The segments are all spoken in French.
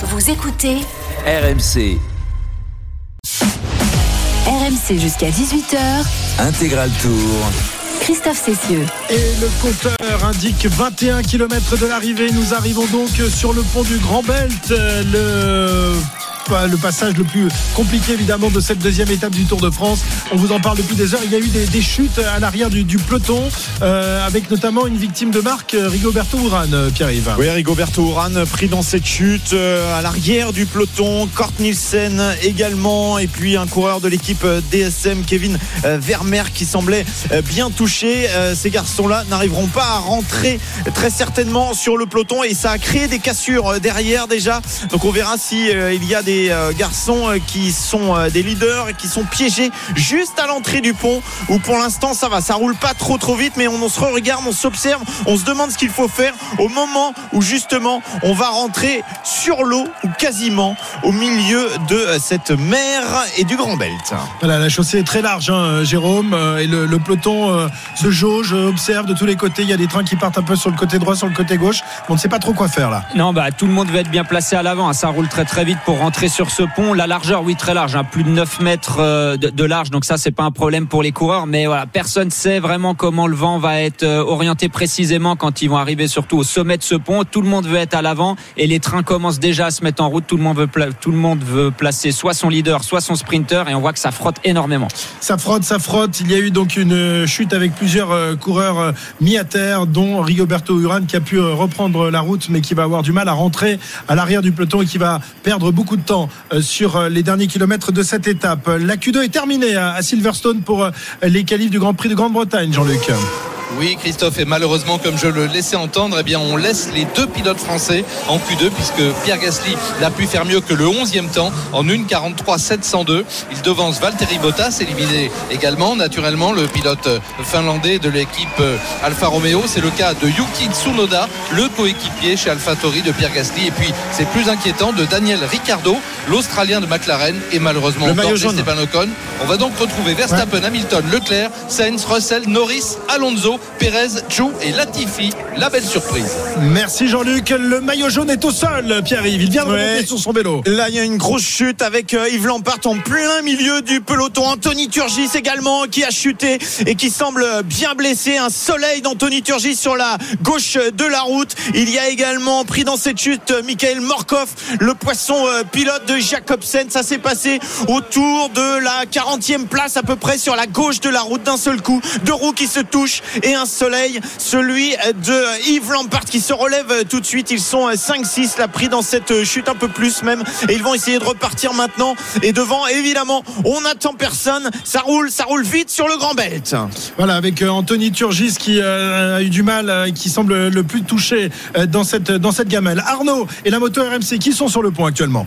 Vous écoutez RMC, RMC jusqu'à 18h. Intégral Tour. Christophe Cessieux. Et le compteur indique 21 km de l'arrivée. Nous arrivons donc sur le pont du Grand Belt. Euh, Le le passage le plus compliqué évidemment de cette deuxième étape du Tour de France. On vous en parle depuis des heures. Il y a eu des, chutes à l'arrière du, peloton, euh, avec notamment une victime de marque, Rigoberto Urán, euh, Pierre-Yves. Oui, Rigoberto Urán pris dans cette chute euh, à l'arrière du peloton. Kort Nielsen également, et puis un coureur de l'équipe DSM, Kevin euh, Vermeer, qui semblait euh, bien touché. ces garçons-là n'arriveront pas à rentrer très certainement sur le peloton, et ça a créé des cassures derrière déjà. Donc on verra si il y a des euh, garçons euh, qui sont euh, des leaders et qui sont piégés juste à l'entrée du pont où pour l'instant ça va, ça roule pas trop trop vite mais on, on se regarde, on s'observe, on se demande ce qu'il faut faire au moment où justement on va rentrer sur l'eau ou quasiment au milieu de cette mer et du Grand Belt. Voilà, la chaussée est très large, hein, Jérôme, et le, le peloton euh, se jauge, observe de tous les côtés. Il y a des trains qui partent un peu sur le côté droit, sur le côté gauche. On ne sait pas trop quoi faire là. Non, bah tout le monde va être bien placé à l'avant. Ça roule très très vite pour rentrer sur ce pont. La largeur, oui, très large, hein, plus de 9 mètres euh, de, large. Donc ça, c'est pas un problème pour les coureurs. Mais voilà, personne sait vraiment comment le vent va être euh, orienté précisément quand ils vont arriver surtout au sommet de ce pont. Tout le monde veut être à l'avant et les trains commencent déjà à se mettre en route. Tout le monde veut, tout le monde veut placer soit son leader, soit son sprinter. Et on voit que ça frotte énormément. Ça frotte, ça frotte. Il y a eu donc une chute avec plusieurs euh, coureurs mis à terre, dont Rigoberto Urán qui a pu reprendre la route, mais qui va avoir du mal à rentrer à l'arrière du peloton et qui va perdre beaucoup de temps sur les derniers kilomètres de cette étape. La Q2 est terminée à Silverstone pour les qualifs du Grand Prix de Grande-Bretagne, Jean-Luc. Oui, Christophe, et malheureusement, comme je le laissais entendre, eh bien, on laisse les deux pilotes français en Q2, puisque Pierre Gasly n'a pu faire mieux que le 11e temps en 1,43,702. Il devance Valtteri Bottas, éliminé également, naturellement, le pilote finlandais de l'équipe Alfa Romeo. C'est le cas de Yuki Tsunoda, le coéquipier chez AlphaTauri de Pierre Gasly. Et puis, c'est plus inquiétant de Daniel Ricciardo, l'Australien de McLaren, et malheureusement le jaune. Esteban Ocon. On va donc retrouver Verstappen, ouais. Hamilton, Leclerc, Sainz, Russell, Norris, Alonso. Pérez, Chou et Latifi. La belle surprise. Merci Jean-Luc. Le maillot jaune est au sol, Pierre-Yves. Il vient de Ouais. sur son vélo. Là, il y a une grosse chute avec euh, Yves Lampart en plein milieu du peloton. Anthony Turgis également qui a chuté et qui semble bien blessé. Un soleil d'Anthony Turgis sur la gauche de la route. Il y a également pris dans cette chute euh, Michael Morkov, le poisson euh, pilote de Jacobsen. Ça s'est passé autour de la 40e place à peu près sur la gauche de la route d'un seul coup. Deux roues qui se touchent et un soleil, celui de Yves Lampart qui se relève tout de suite. Ils sont 5-6 là pris dans cette chute un peu plus même et ils vont essayer de repartir maintenant et devant évidemment on n'attend personne ça roule ça roule vite sur le Grand Belt Voilà, avec euh, Anthony Turgis qui euh, a eu du mal, euh, qui semble le plus touché dans cette, dans cette gamelle. Arnaud et la moto RMC qui sont sur le pont actuellement?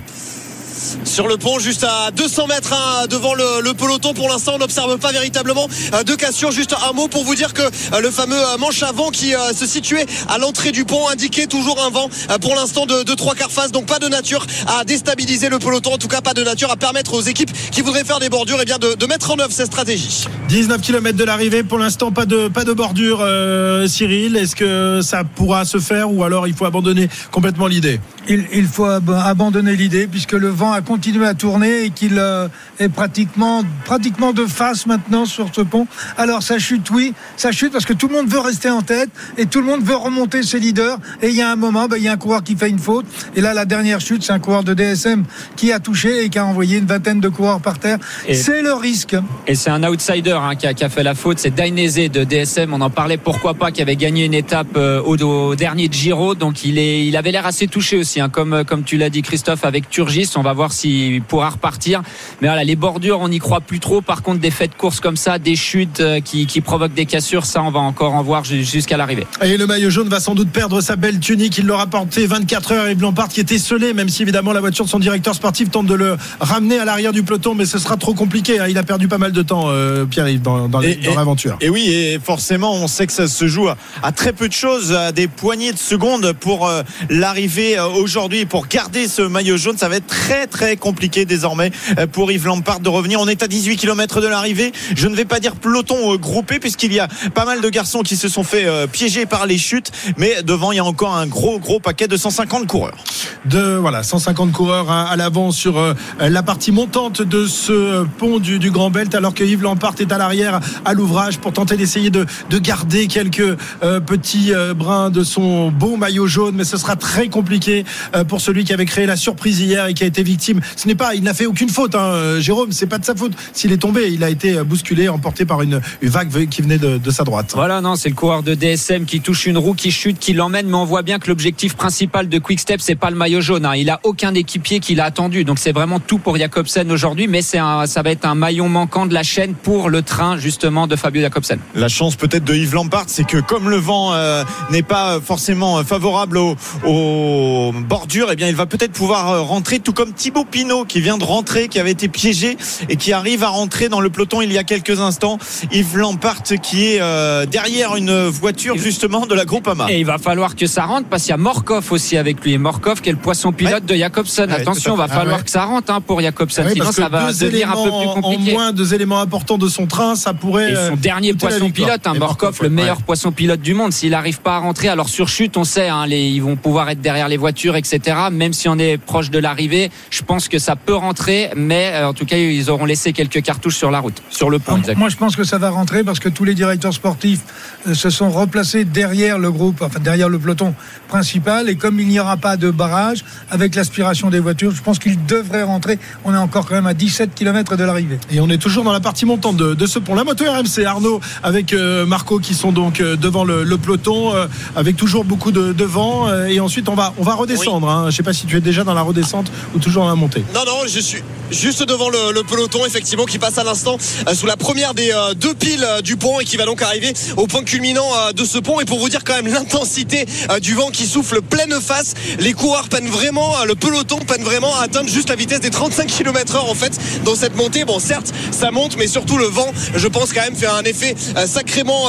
Sur le pont juste à 200 mètres hein, devant le, le, peloton. Pour l'instant on n'observe pas véritablement euh, de cassure. Juste un mot pour vous dire que euh, le fameux manche avant qui euh, se situait à l'entrée du pont indiquait toujours un vent euh, pour l'instant de, de 3 quarts face. Donc pas de nature à déstabiliser le peloton. En tout cas pas de nature à permettre aux équipes qui voudraient faire des bordures et bien de, de mettre en œuvre cette stratégie. 19 km de l'arrivée. Pour l'instant pas de, pas de bordure euh, Cyril. Est-ce que ça pourra se faire ou alors il faut abandonner complètement l'idée? Il, il, faut ab abandonner l'idée puisque le vent a continué à tourner et qu'il euh, est pratiquement, pratiquement de face maintenant sur ce pont. Alors ça chute, oui, ça chute parce que tout le monde veut rester en tête et tout le monde veut remonter ses leaders. Et il y a un moment, ben, il y a un coureur qui fait une faute. Et là, la dernière chute, c'est un coureur de DSM qui a touché et qui a envoyé une vingtaine de coureurs par terre. C'est le risque. Et c'est un outsider hein, qui, a, qui, a, fait la faute. C'est Dainese de DSM. On en parlait pourquoi pas, qui avait gagné une étape euh, au, au, dernier Giro. Donc il, est, il avait l'air assez touché aussi. Hein, comme, comme tu l'as dit, Christophe, avec Turgis. On va voir s'il pourra repartir. Mais voilà, les bordures, on n'y croit plus trop. Par contre, des faits de course comme ça, des chutes euh, qui, qui, provoquent des cassures, ça, on va encore en voir jusqu'à l'arrivée. Et le maillot jaune va sans doute perdre sa belle tunique. Il l'aura porté 24 heures. Et Blampart qui était scellé, même si évidemment la voiture de son directeur sportif tente de le ramener à l'arrière du peloton, mais ce sera trop compliqué. Hein. Il a perdu pas mal de temps, euh, Pierre-Yves, dans, dans l'aventure. Et, et, oui, et forcément, on sait que ça se joue à, à très peu de choses, à des poignées de secondes pour euh, l'arrivée aujourd'hui, pour garder ce maillot jaune. Ça va être très très compliqué désormais euh, pour Yves Lampard de revenir. On est à 18 km de l'arrivée. Je ne vais pas dire peloton euh, groupé puisqu'il y a pas mal de garçons qui se sont fait euh, piéger par les chutes, mais devant il y a encore un gros gros paquet de 150 coureurs. de voilà 150 coureurs à, à l'avant sur la partie montante de ce pont du, Grand Belt alors que Yves Lampart est à l'arrière à l'ouvrage pour tenter d'essayer de, de garder quelques petits brins de son beau maillot jaune mais ce sera très compliqué pour celui qui avait créé la surprise hier et qui a été victime ce n'est pas il n'a fait aucune faute hein, euh, Jérôme c'est pas de sa faute s'il est tombé il a été euh, bousculé emporté par une, une vague qui venait de, de sa droite Voilà, non, c'est le coureur de DSM qui touche une roue, qui chute, qui l'emmène, mais on voit bien que l'objectif principal de Quick Step, c'est pas le maillot jaune. hein. Il a aucun équipier qui l'a attendu, donc c'est vraiment tout pour Jacobsen aujourd'hui, mais c'est un, ça va être un maillon manquant de la chaîne pour le train justement de Fabio Jacobsen. La chance peut-être de Yves Lampard, c'est que comme le vent euh, n'est pas forcément favorable aux, aux bordures, eh bien il va peut-être pouvoir rentrer, tout comme Thibaut Pinot qui vient de rentrer, qui avait été piégé et qui arrive à rentrer dans le peloton il y a quelques instants. Yves Lampard qui est euh, derrière une voiture justement de la Groupama. Et il va falloir que ça rentre parce qu'il y a Morkov aussi avec lui. Et Morkov qui est le poisson pilote de Jacobsen. Ouais, Attention, à va falloir Ah ouais. que ça rentre hein, pour Jacobsen. Oui, Sinon, parce que ça va deux devenir un peu éléments plus en compliqué. moins, deux éléments importants de son train, ça pourrait. Et euh, son dernier coûter la poisson pilote, hein, Et Morkov, le ouais. meilleur poisson pilote du monde. S'il n'arrive pas à rentrer, alors sur chute, on sait, hein, les, ils vont pouvoir être derrière les voitures, etc. Même si on est proche de l'arrivée, je pense que ça peut rentrer, mais euh, en tout cas, ils auront laissé quelques cartouches sur la route, sur le pont. Ah. Moi, je pense que ça va rentrer parce que tous les directeurs sportifs euh, se sont replacés derrière le groupe, enfin derrière le peloton principal. Et comme il n'y aura pas de barrage avec l'aspiration des voitures, je pense qu'ils devraient rentrer. On est encore quand même à 17 km de l'arrivée. Et on est toujours dans la partie montante de, de ce pont. La moto RMC, Arnaud, avec euh, Marco qui sont donc euh, devant le, le peloton, euh, avec toujours beaucoup de, de vent. euh, et ensuite, on va, on va redescendre. hein. Je ne sais pas si tu es déjà dans la redescente ou toujours montée. Non, non, je suis juste devant le, peloton, effectivement, qui passe à l'instant euh, sous la première des euh, deux piles euh, du pont et qui va donc arriver au point culminant de ce pont. Et pour vous dire quand même l'intensité du vent qui souffle pleine face, les coureurs peinent vraiment, le peloton peine vraiment à atteindre juste la vitesse des 35 km heure en fait dans cette montée. Bon, certes, ça monte, mais surtout le vent, je pense quand même fait un effet sacrément,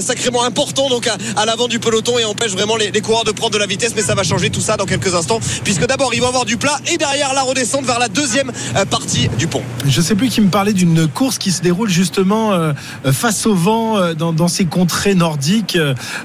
sacrément important donc à, à l'avant du peloton et empêche vraiment les, les coureurs de prendre de la vitesse. Mais ça va changer tout ça dans quelques instants, puisque d'abord ils vont avoir du plat et derrière la redescente vers la deuxième euh, partie du pont. Je sais plus qui me parlait d'une course qui se déroule justement euh, face au vent euh, dans, dans ces contrées nordiques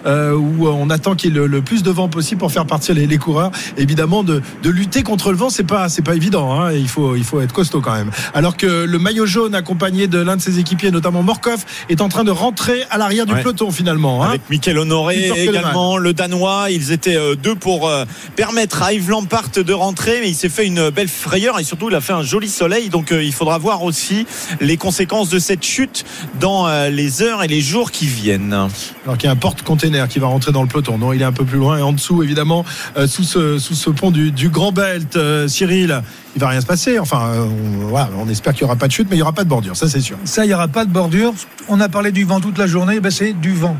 où on attend qu'il y ait le, le plus de vent possible pour faire partir les, les coureurs. Évidemment, de, de lutter contre le vent, c'est pas c'est pas évident. Hein, il faut il faut être costaud quand même. Alors que le maillot jaune accompagné de l'un de ses équipiers, notamment Morkov, est en train de rentrer à l'arrière du Ouais. peloton finalement. Hein. Avec Michael Honoré également, le Danois. Ils étaient deux pour permettre à Yves Lampart de rentrer, mais il s'est fait une belle frayeur et surtout il a fait un joli soleil. Donc euh, il faudra voir aussi les conséquences de cette chute dans euh, les heures et les jours qui viennent. Alors qu'il y a un porte-container qui va rentrer dans le peloton. Non, il est un peu plus loin et en dessous, évidemment, euh, sous, ce, sous ce pont du, du Grand Belt, euh, Cyril, il va rien se passer. Enfin, on, voilà, on espère qu'il n'y aura pas de chute, mais il n'y aura pas de bordure, ça c'est sûr. Ça, il n'y aura pas de bordure. On a parlé du vent toute la journée. Ben, c'est du vent.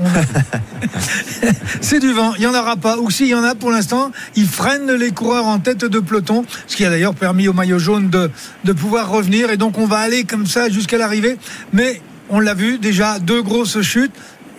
C'est du vent. Il n'y en aura pas. Ou s'il y en a pour l'instant, ils freinent les coureurs en tête de peloton, ce qui a d'ailleurs permis au maillot jaune de pouvoir revenir. Et donc, on va aller comme ça jusqu'à l'arrivée. Mais on l'a vu, déjà deux grosses chutes.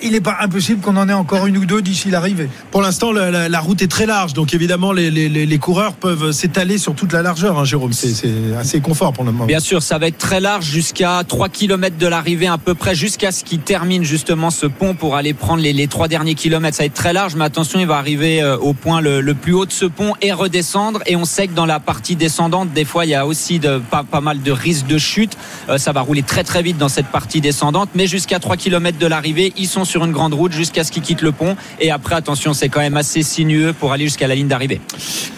Il n'est pas impossible qu'on en ait encore une ou deux d'ici l'arrivée. Pour l'instant, la, la- la route est très large, donc évidemment, les, les- les- les coureurs peuvent s'étaler sur toute la largeur, hein, Jérôme. C'est c'est assez confort pour le moment. Bien sûr, ça va être très large jusqu'à 3 km de l'arrivée à peu près, jusqu'à ce qu'il termine justement ce pont pour aller prendre les, les 3 derniers kilomètres. Ça va être très large, mais attention, il va arriver euh, au point le, le plus haut de ce pont et redescendre. Et on sait que dans la partie descendante, des fois, il y a aussi de, pas, pas mal de risques de chute. Euh, ça va rouler très très vite dans cette partie descendante, mais jusqu'à 3 km de l'arrivée, ils sont sur une grande route jusqu'à ce qu'ils quittent le pont. Et après, attention, c'est quand même assez sinueux pour aller jusqu'à la ligne d'arrivée.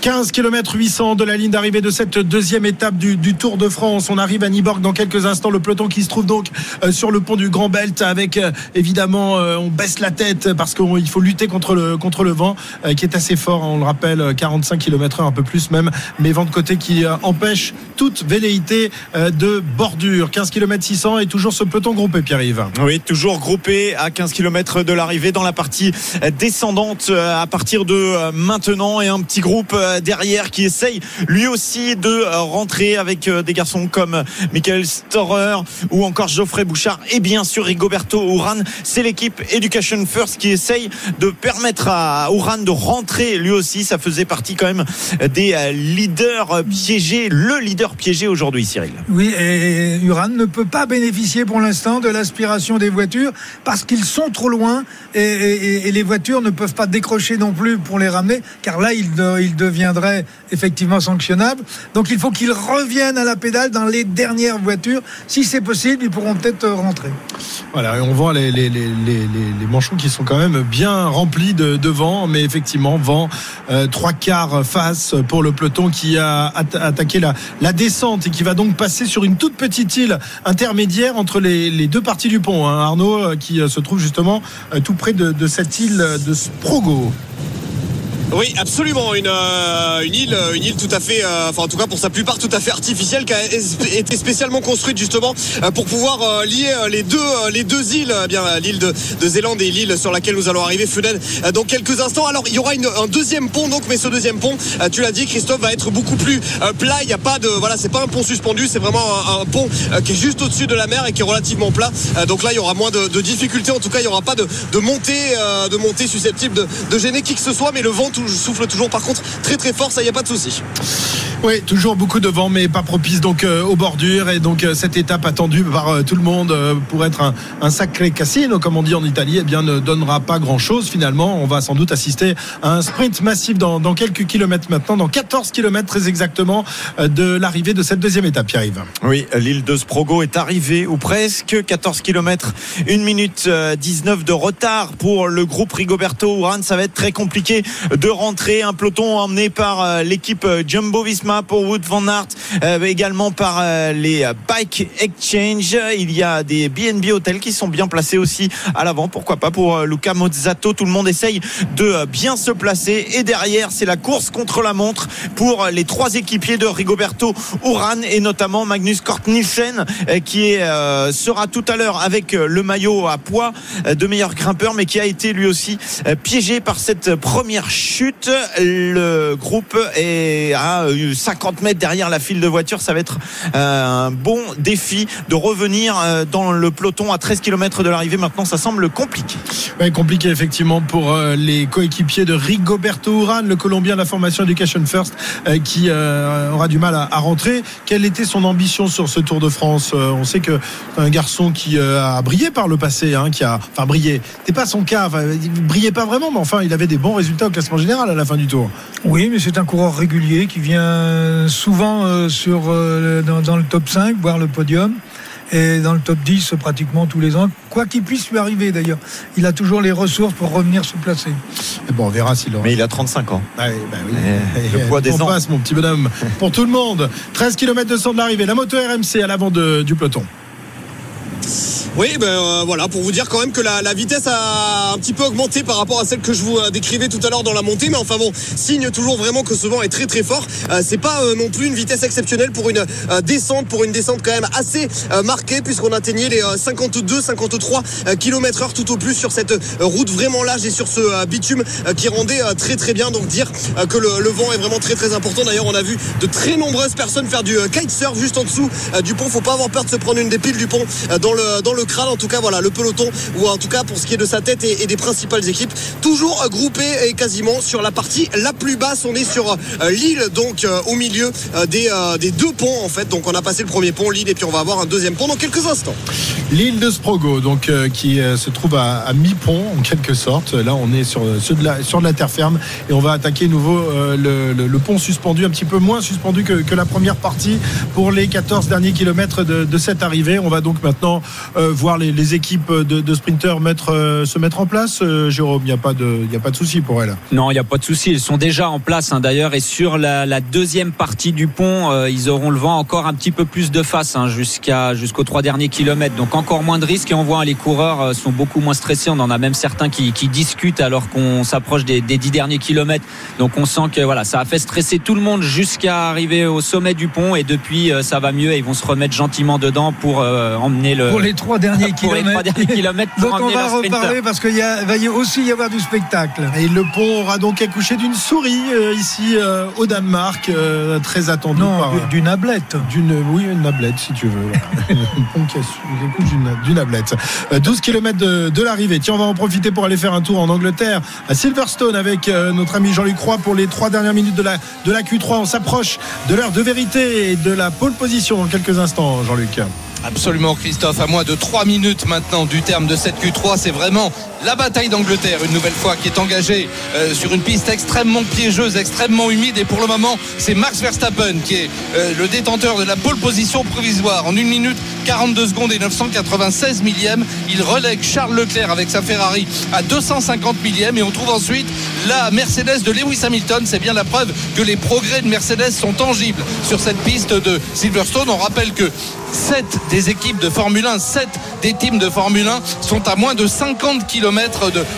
15 km 800 de la ligne d'arrivée de cette deuxième étape du, du Tour de France. On arrive à Niborg dans quelques instants. Le peloton qui se trouve donc euh, sur le pont du Grand Belt avec euh, évidemment euh, on baisse la tête parce qu'il faut lutter contre le contre le vent qui est assez fort. On le rappelle, euh, 45 km heure un peu plus même, mais vent de côté qui empêche toute velléité de bordure. 15 km 600 et toujours ce peloton groupé, Pierre-Yves. Oui, toujours groupé à 15 km km de l'arrivée dans la partie descendante euh, à partir de euh, maintenant. Et un petit groupe euh, derrière qui essaye lui aussi de rentrer avec des garçons comme Michael Storer ou encore Geoffrey Bouchard et bien sûr Rigoberto Uran c'est l'équipe Education First qui essaye de permettre à Uran de rentrer lui aussi. Ça faisait partie quand même des leaders piégés le leader piégé aujourd'hui Cyril. Oui et Uran ne peut pas bénéficier pour l'instant de l'aspiration des voitures parce qu'ils sont trop loin et, les voitures ne peuvent pas décrocher non plus pour les ramener, car là, ils, il deviendraient effectivement sanctionnables. Donc il faut qu'ils reviennent à la pédale dans les dernières voitures. Si c'est possible, ils pourront peut-être rentrer. Voilà, et on voit les, les, les, les, manchons qui sont quand même bien remplis de, de vent, mais effectivement, vent euh, trois quarts face pour le peloton qui a attaqué la, la descente et qui va donc passer sur une toute petite île intermédiaire entre les, deux parties du pont. Hein. Arnaud, euh, qui euh, se trouve justement tout près de cette île de Sprogo. Oui, absolument. Une, euh, une île, euh, une île tout à fait, euh, enfin en tout cas pour sa plupart tout à fait artificielle, qui a été spécialement construite justement pour pouvoir lier les deux, les deux îles, eh bien l'île de, de, Zélande et l'île sur laquelle nous allons arriver, Funen, dans quelques instants. Alors il y aura un deuxième pont donc, mais ce deuxième pont, tu l'as dit, Christophe, va être beaucoup plus plat. Il n'y a pas de, voilà, c'est pas un pont suspendu, c'est vraiment un, pont qui est juste au-dessus de la mer et qui est relativement plat. donc là, il y aura moins de, difficultés. En tout cas, il n'y aura pas de, de montée, de montée susceptible de, de gêner qui que ce soit, mais le vent tout souffle toujours par contre très très fort, ça y a pas de souci. Oui, toujours beaucoup de vent, mais pas propice donc euh, aux bordures. Et donc euh, cette étape attendue par euh, tout le monde pour être un, sacré casino, comme on dit en Italie, eh bien ne donnera pas grand-chose finalement. On va sans doute assister à un sprint massif dans, dans quelques kilomètres maintenant, dans 14 kilomètres très exactement de l'arrivée de cette deuxième étape. Qui arrive. Oui, l'île de Sprogo est arrivée ou presque 14 kilomètres, 1 minute 19 de retard pour le groupe Rigoberto Urán. Ça va être très compliqué de rentrer un peloton emmené par l'équipe Jumbo Visma pour Wood Van Aert, euh, également par euh, les Bike Exchange. Il y a des BNB hôtels qui sont bien placés aussi à l'avant. Pourquoi pas pour euh, Luca Mozzato. Tout le monde essaye de bien se placer. Et derrière, c'est la course contre la montre pour les trois équipiers de Rigoberto Uran et notamment Magnus Kort Nielsen qui est, sera tout à l'heure avec le maillot à poids de meilleur grimpeur mais qui a été lui aussi piégé par cette première chute. Le groupe est 50 mètres derrière la file de voiture. Ça va être euh, un bon défi de revenir euh, dans le peloton à 13 km de l'arrivée. Maintenant, ça semble compliqué. Oui, compliqué effectivement pour euh, les coéquipiers de Rigoberto Urán, le Colombien de la formation Education First, qui aura du mal à, rentrer. Quelle était son ambition sur ce Tour de France On sait que un garçon qui a brillé par le passé, hein, qui a, enfin brillé. C'était pas son cas. Enfin, il brillait pas vraiment, mais enfin, il avait des bons résultats au classement général à la fin du Tour. Oui, mais c'est un coureur régulier qui vient euh, souvent euh, sur, euh, dans, le top 5, voire le podium. Et dans le top 10 pratiquement tous les ans, quoi qu'il puisse lui arriver d'ailleurs. Il a toujours les ressources pour revenir se placer. bon, on verra s'il aura. Mais il a 35 ans. Ah bah oui. le poids des ans. passe, mon petit bonhomme. pour tout le monde. 13 km de son de l'arrivée. La moto RMC à l'avant du peloton. Oui, ben euh, voilà, pour vous dire quand même que la, la, vitesse a un petit peu augmenté par rapport à celle que je vous euh, décrivais tout à l'heure dans la montée, mais enfin bon, signe toujours vraiment que ce vent est très très fort. Euh, c'est pas non plus une vitesse exceptionnelle pour une descente, pour une descente quand même assez marquée, puisqu'on atteignait les 52, 53 km heure tout au plus sur cette route vraiment large et sur ce bitume qui rendait très très bien. Donc dire que le, le, vent est vraiment très très important. D'ailleurs, on a vu de très nombreuses personnes faire du kitesurf juste en dessous du pont. Faut pas avoir peur de se prendre une des piles du pont dans le dans le crâne. En tout cas, voilà, le peloton, ou en tout cas pour ce qui est de sa tête et, des principales équipes, toujours groupé et quasiment sur la partie la plus basse. On est sur euh, l'île, donc euh, au milieu euh, des, des, deux ponts en fait. Donc on a passé le premier pont, l'île, et puis on va avoir un deuxième pont dans quelques instants. L'île de Sprogo, donc qui se trouve à, mi-pont en quelque sorte. Là, on est sur, sur, de la, terre ferme et on va attaquer nouveau le, pont suspendu, un petit peu moins suspendu que, la première partie pour les 14 derniers kilomètres de cette arrivée. On va donc maintenant voir les, équipes de, sprinteurs mettre, euh, se mettre en place, euh, Jérôme Il n'y a pas de, il a pas de souci pour elles. Non, il n'y a pas de souci. Ils sont déjà en place hein, d'ailleurs. Et sur la, deuxième partie du pont, euh, ils auront le vent encore un petit peu plus de face hein, jusqu'à jusqu'aux trois derniers kilomètres. Donc encore moins de risques. Et on voit les coureurs sont beaucoup moins stressés. On en a même certains qui, discutent alors qu'on s'approche des, dix derniers kilomètres. Donc on sent que voilà, ça a fait stresser tout le monde jusqu'à arriver au sommet du pont. Et depuis, ça va mieux. Et ils vont se remettre gentiment dedans pour emmener le. Pour les trois derniers pour les trois kilomètres. derniers kilomètres pour Donc on va leur sprinter. reparler parce qu'il va y aussi y avoir du spectacle. Et le pont aura donc accouché d'une souris euh, ici euh, au Danemark, euh, très attendu Non, d'une ablette. D'une, oui, une nablette si tu veux. pont qui d'une. Euh, 12 km de, de l'arrivée. Tiens, on va en profiter pour aller faire un tour en Angleterre, à Silverstone, avec euh, notre ami Jean-Luc Croix pour les trois dernières minutes de la, de la Q3. On s'approche de l'heure de vérité et de la pole position dans quelques instants, Jean-Luc. Absolument Christophe, à moins de 3 minutes maintenant du terme de cette Q3, c'est vraiment la bataille d'Angleterre une nouvelle fois qui est engagée euh, sur une piste extrêmement piégeuse, extrêmement humide et pour le moment c'est Max Verstappen qui est euh, le détenteur de la pole position provisoire en 1 minute 42 secondes et 996 millièmes. Il relègue Charles Leclerc avec sa Ferrari à 250 millièmes et on trouve ensuite la Mercedes de Lewis Hamilton. C'est bien la preuve que les progrès de Mercedes sont tangibles sur cette piste de Silverstone. On rappelle que 7 des équipes de Formule 1, 7 des teams de Formule 1 sont à moins de 50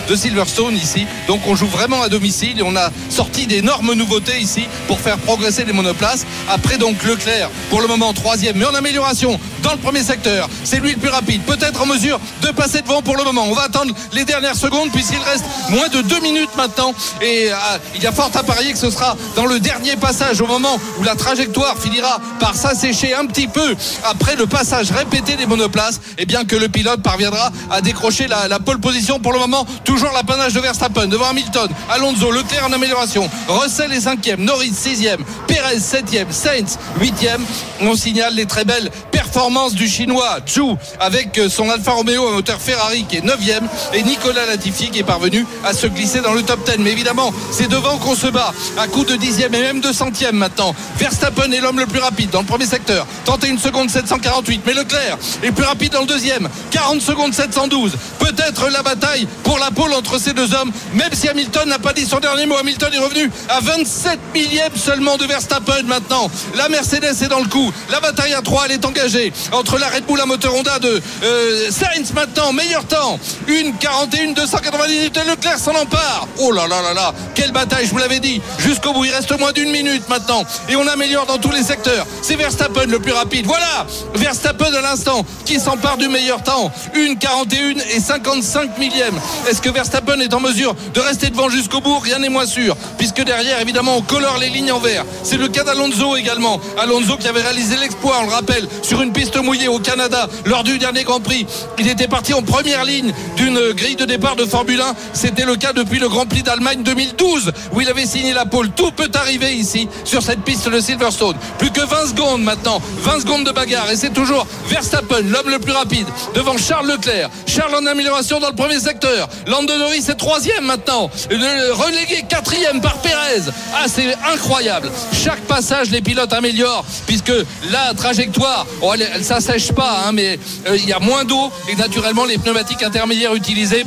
de, Silverstone ici. Donc on joue vraiment à domicile et on a sorti d'énormes nouveautés ici pour faire progresser les monoplaces. Après donc Leclerc, pour le moment troisième, mais en amélioration dans le premier secteur. C'est lui le plus rapide, peut-être en mesure de passer devant pour le moment. On va attendre les dernières secondes puisqu'il reste moins de 2 minutes maintenant et euh, il y a fort à parier que ce sera dans le dernier passage au moment où la trajectoire finira par s'assécher un petit peu après le passage répété des monoplaces et bien que le pilote parviendra à décrocher la, la pole position pour le moment toujours l'apanage de Verstappen devant Hamilton Alonso Leclerc en amélioration Russell est cinquième Norris sixième Perez septième Sainz huitième. On signale les très belles performances du chinois Zhou avec son Alfa Romeo à moteur Ferrari qui est 9ème et Nicolas Latifi qui est parvenu à se glisser dans le top 10 mais évidemment c'est devant qu'on se bat à coup de dixième et même de centième maintenant. Verstappen est l'homme le plus rapide dans le premier secteur. 31 secondes 748 mais Leclerc est plus rapide dans le deuxième. 40 secondes 712 peut-être la bataille pour la pole entre ces deux hommes même si Hamilton n'a pas dit son dernier mot. Hamilton est revenu à 27 millièmes seulement de Verstappen maintenant. La Mercedes est dans le coup. La bataille à 3 elle est engagée entre la Red Bull à moteur Honda de euh, Sainz maintenant meilleur temps. 1 41 298 et Leclerc s'en empare. Oh là là là là quelle bataille je vous l'avais dit. Jusqu'au bout il reste moins d'une minute maintenant. Et on améliore dans tous les secteurs. C'est Verstappen le plus rapide. Voilà Verstappen à l'instant qui s'empare du meilleur temps. 1 41 et 55 millièmes est-ce que Verstappen est en mesure de rester devant jusqu'au bout? Rien n'est moins sûr puisque derrière évidemment on colore les lignes en vert. C'est le cas d'Alonso également. Alonso qui avait réalisé l'exploit on le rappelle sur une piste mouillée au Canada lors du dernier Grand Prix. Il était parti en première ligne d'une grille de départ de Formule 1 c'était le cas depuis le Grand Prix d'Allemagne 2012 où il avait signé la pole. Tout peut arriver ici sur cette piste de Silverstone. Plus que 20 secondes maintenant 20 secondes de bagarre. Et c'est toujours Verstappen l'homme le plus rapide devant Charles Leclerc. Charles en amélioration dans le premier secteur. Lando Norris est troisième maintenant. Relégué quatrième par Perez ah c'est incroyable. Chaque passage les pilotes améliorent puisque la trajectoire oh, elle, elle s'assèche pas hein, mais euh, il y a moins d'eau et naturellement les pneumatiques intermédiaires utilisés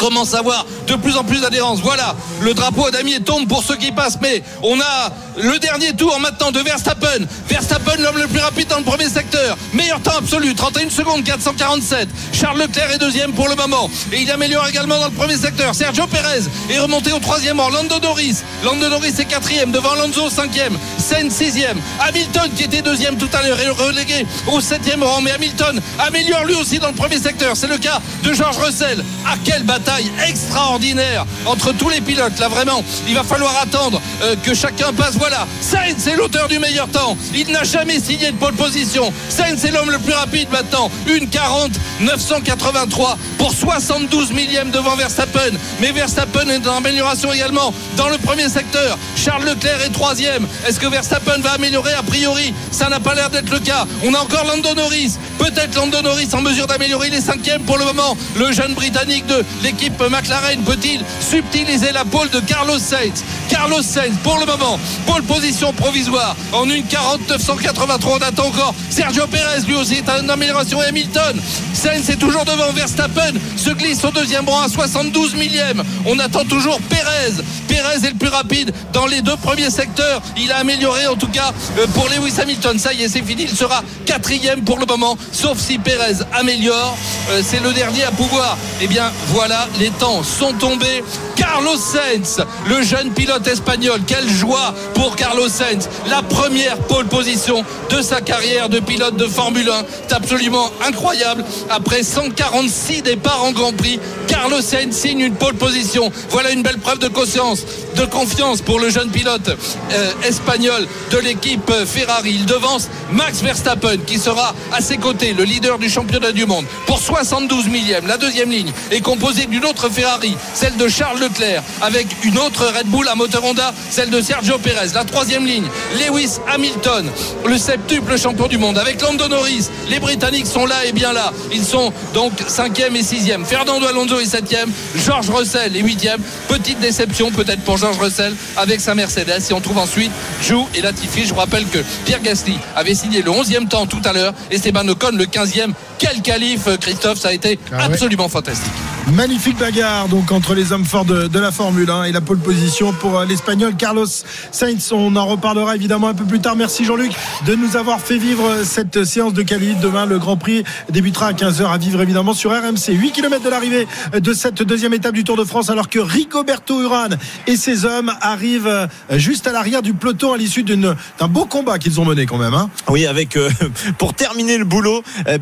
commence à avoir de plus en plus d'adhérence. Voilà, le drapeau damier tombe pour ceux qui passent, mais on a le dernier tour maintenant de Verstappen. Verstappen, l'homme le plus rapide dans le premier secteur. Meilleur temps absolu, 31 secondes, 447. Charles Leclerc est deuxième pour le moment. Et il améliore également dans le premier secteur. Sergio Perez est remonté au troisième rang. Lando Norris. Lando est quatrième devant Alonso, cinquième. Sainz, sixième. Hamilton, qui était deuxième tout à l'heure, est relégué au septième rang. Mais Hamilton améliore lui aussi dans le premier secteur. C'est le cas de George Russell. À quelle bataille extraordinaire entre tous les pilotes. Là, vraiment, il va falloir attendre euh, que chacun passe. Voilà, Sainz est l'auteur du meilleur temps. Il n'a jamais signé de pole position. Sainz est l'homme le plus rapide maintenant. 1,40 983 pour 72 millièmes devant Verstappen. Mais Verstappen est en amélioration également dans le premier secteur. Charles Leclerc est troisième. Est-ce que Verstappen va améliorer A priori, ça n'a pas l'air d'être le cas. On a encore Lando Norris. Peut-être Lando Norris en mesure d'améliorer. Il est cinquième pour le moment. Le jeune Britannique de l'équipe McLaren peut-il subtiliser la pole de Carlos Sainz Carlos Sainz pour le moment, pole position provisoire en 1,40 983. On attend encore Sergio Perez lui aussi est en amélioration et Hamilton. Sainz est toujours devant Verstappen, se glisse au deuxième rang à 72 millièmes. On attend toujours Perez. Perez est le plus rapide dans les deux premiers secteurs. Il a amélioré en tout cas euh, pour Lewis Hamilton. Ça y est, c'est fini. Il sera quatrième pour le moment, sauf si Perez améliore. Euh, c'est le dernier à pouvoir. Eh bien, voilà, les temps sont tombés. Carlos Sainz, le jeune pilote espagnol. Quelle joie pour Carlos Sainz. La première pole position de sa carrière de pilote de Formule 1. C'est absolument incroyable. Après 146 départs en Grand Prix, Carlos Sainz signe une pole position. Voilà une belle preuve de conscience, de confiance pour le jeune pilote euh, espagnol de l'équipe Ferrari. Il devance Max Verstappen qui sera à ses côtés, le leader du championnat du monde, pour 72 millième. La deuxième ligne est composée d'une autre Ferrari, celle de Charles Leclerc, avec une autre Red Bull à moteur Honda, celle de Sergio Perez. La troisième ligne, Lewis Hamilton, le septuple champion du monde, avec Lando Norris. Les Britanniques sont là et bien là. Ils sont donc cinquième et sixième. Fernando Alonso est septième, George Russell est huitième. Petite déception peut-être pour George Russell avec sa Mercedes. Et on trouve ensuite Jou et Latifi. Je vous rappelle que Pierre Gasly avait signé le 11e temps tout à l'heure. et Esteban Ocon le 15e. Quel qualif, Christophe, ça a été Ah ouais. absolument fantastique. Magnifique bagarre donc entre les hommes forts de, de la Formule 1 et la pole position pour euh, l'Espagnol Carlos Sainz. On en reparlera évidemment un peu plus tard. Merci Jean-Luc de nous avoir fait vivre euh, cette séance de qualif. Demain, le Grand Prix débutera à 15h à vivre évidemment sur RMC. 8 km de l'arrivée de cette deuxième étape du Tour de France alors que Rigoberto Urán et ses hommes arrivent euh, juste à l'arrière du peloton à l'issue d'un beau combat qu'ils ont mené quand même. hein. Oui, avec euh, pour terminer le boulot, euh,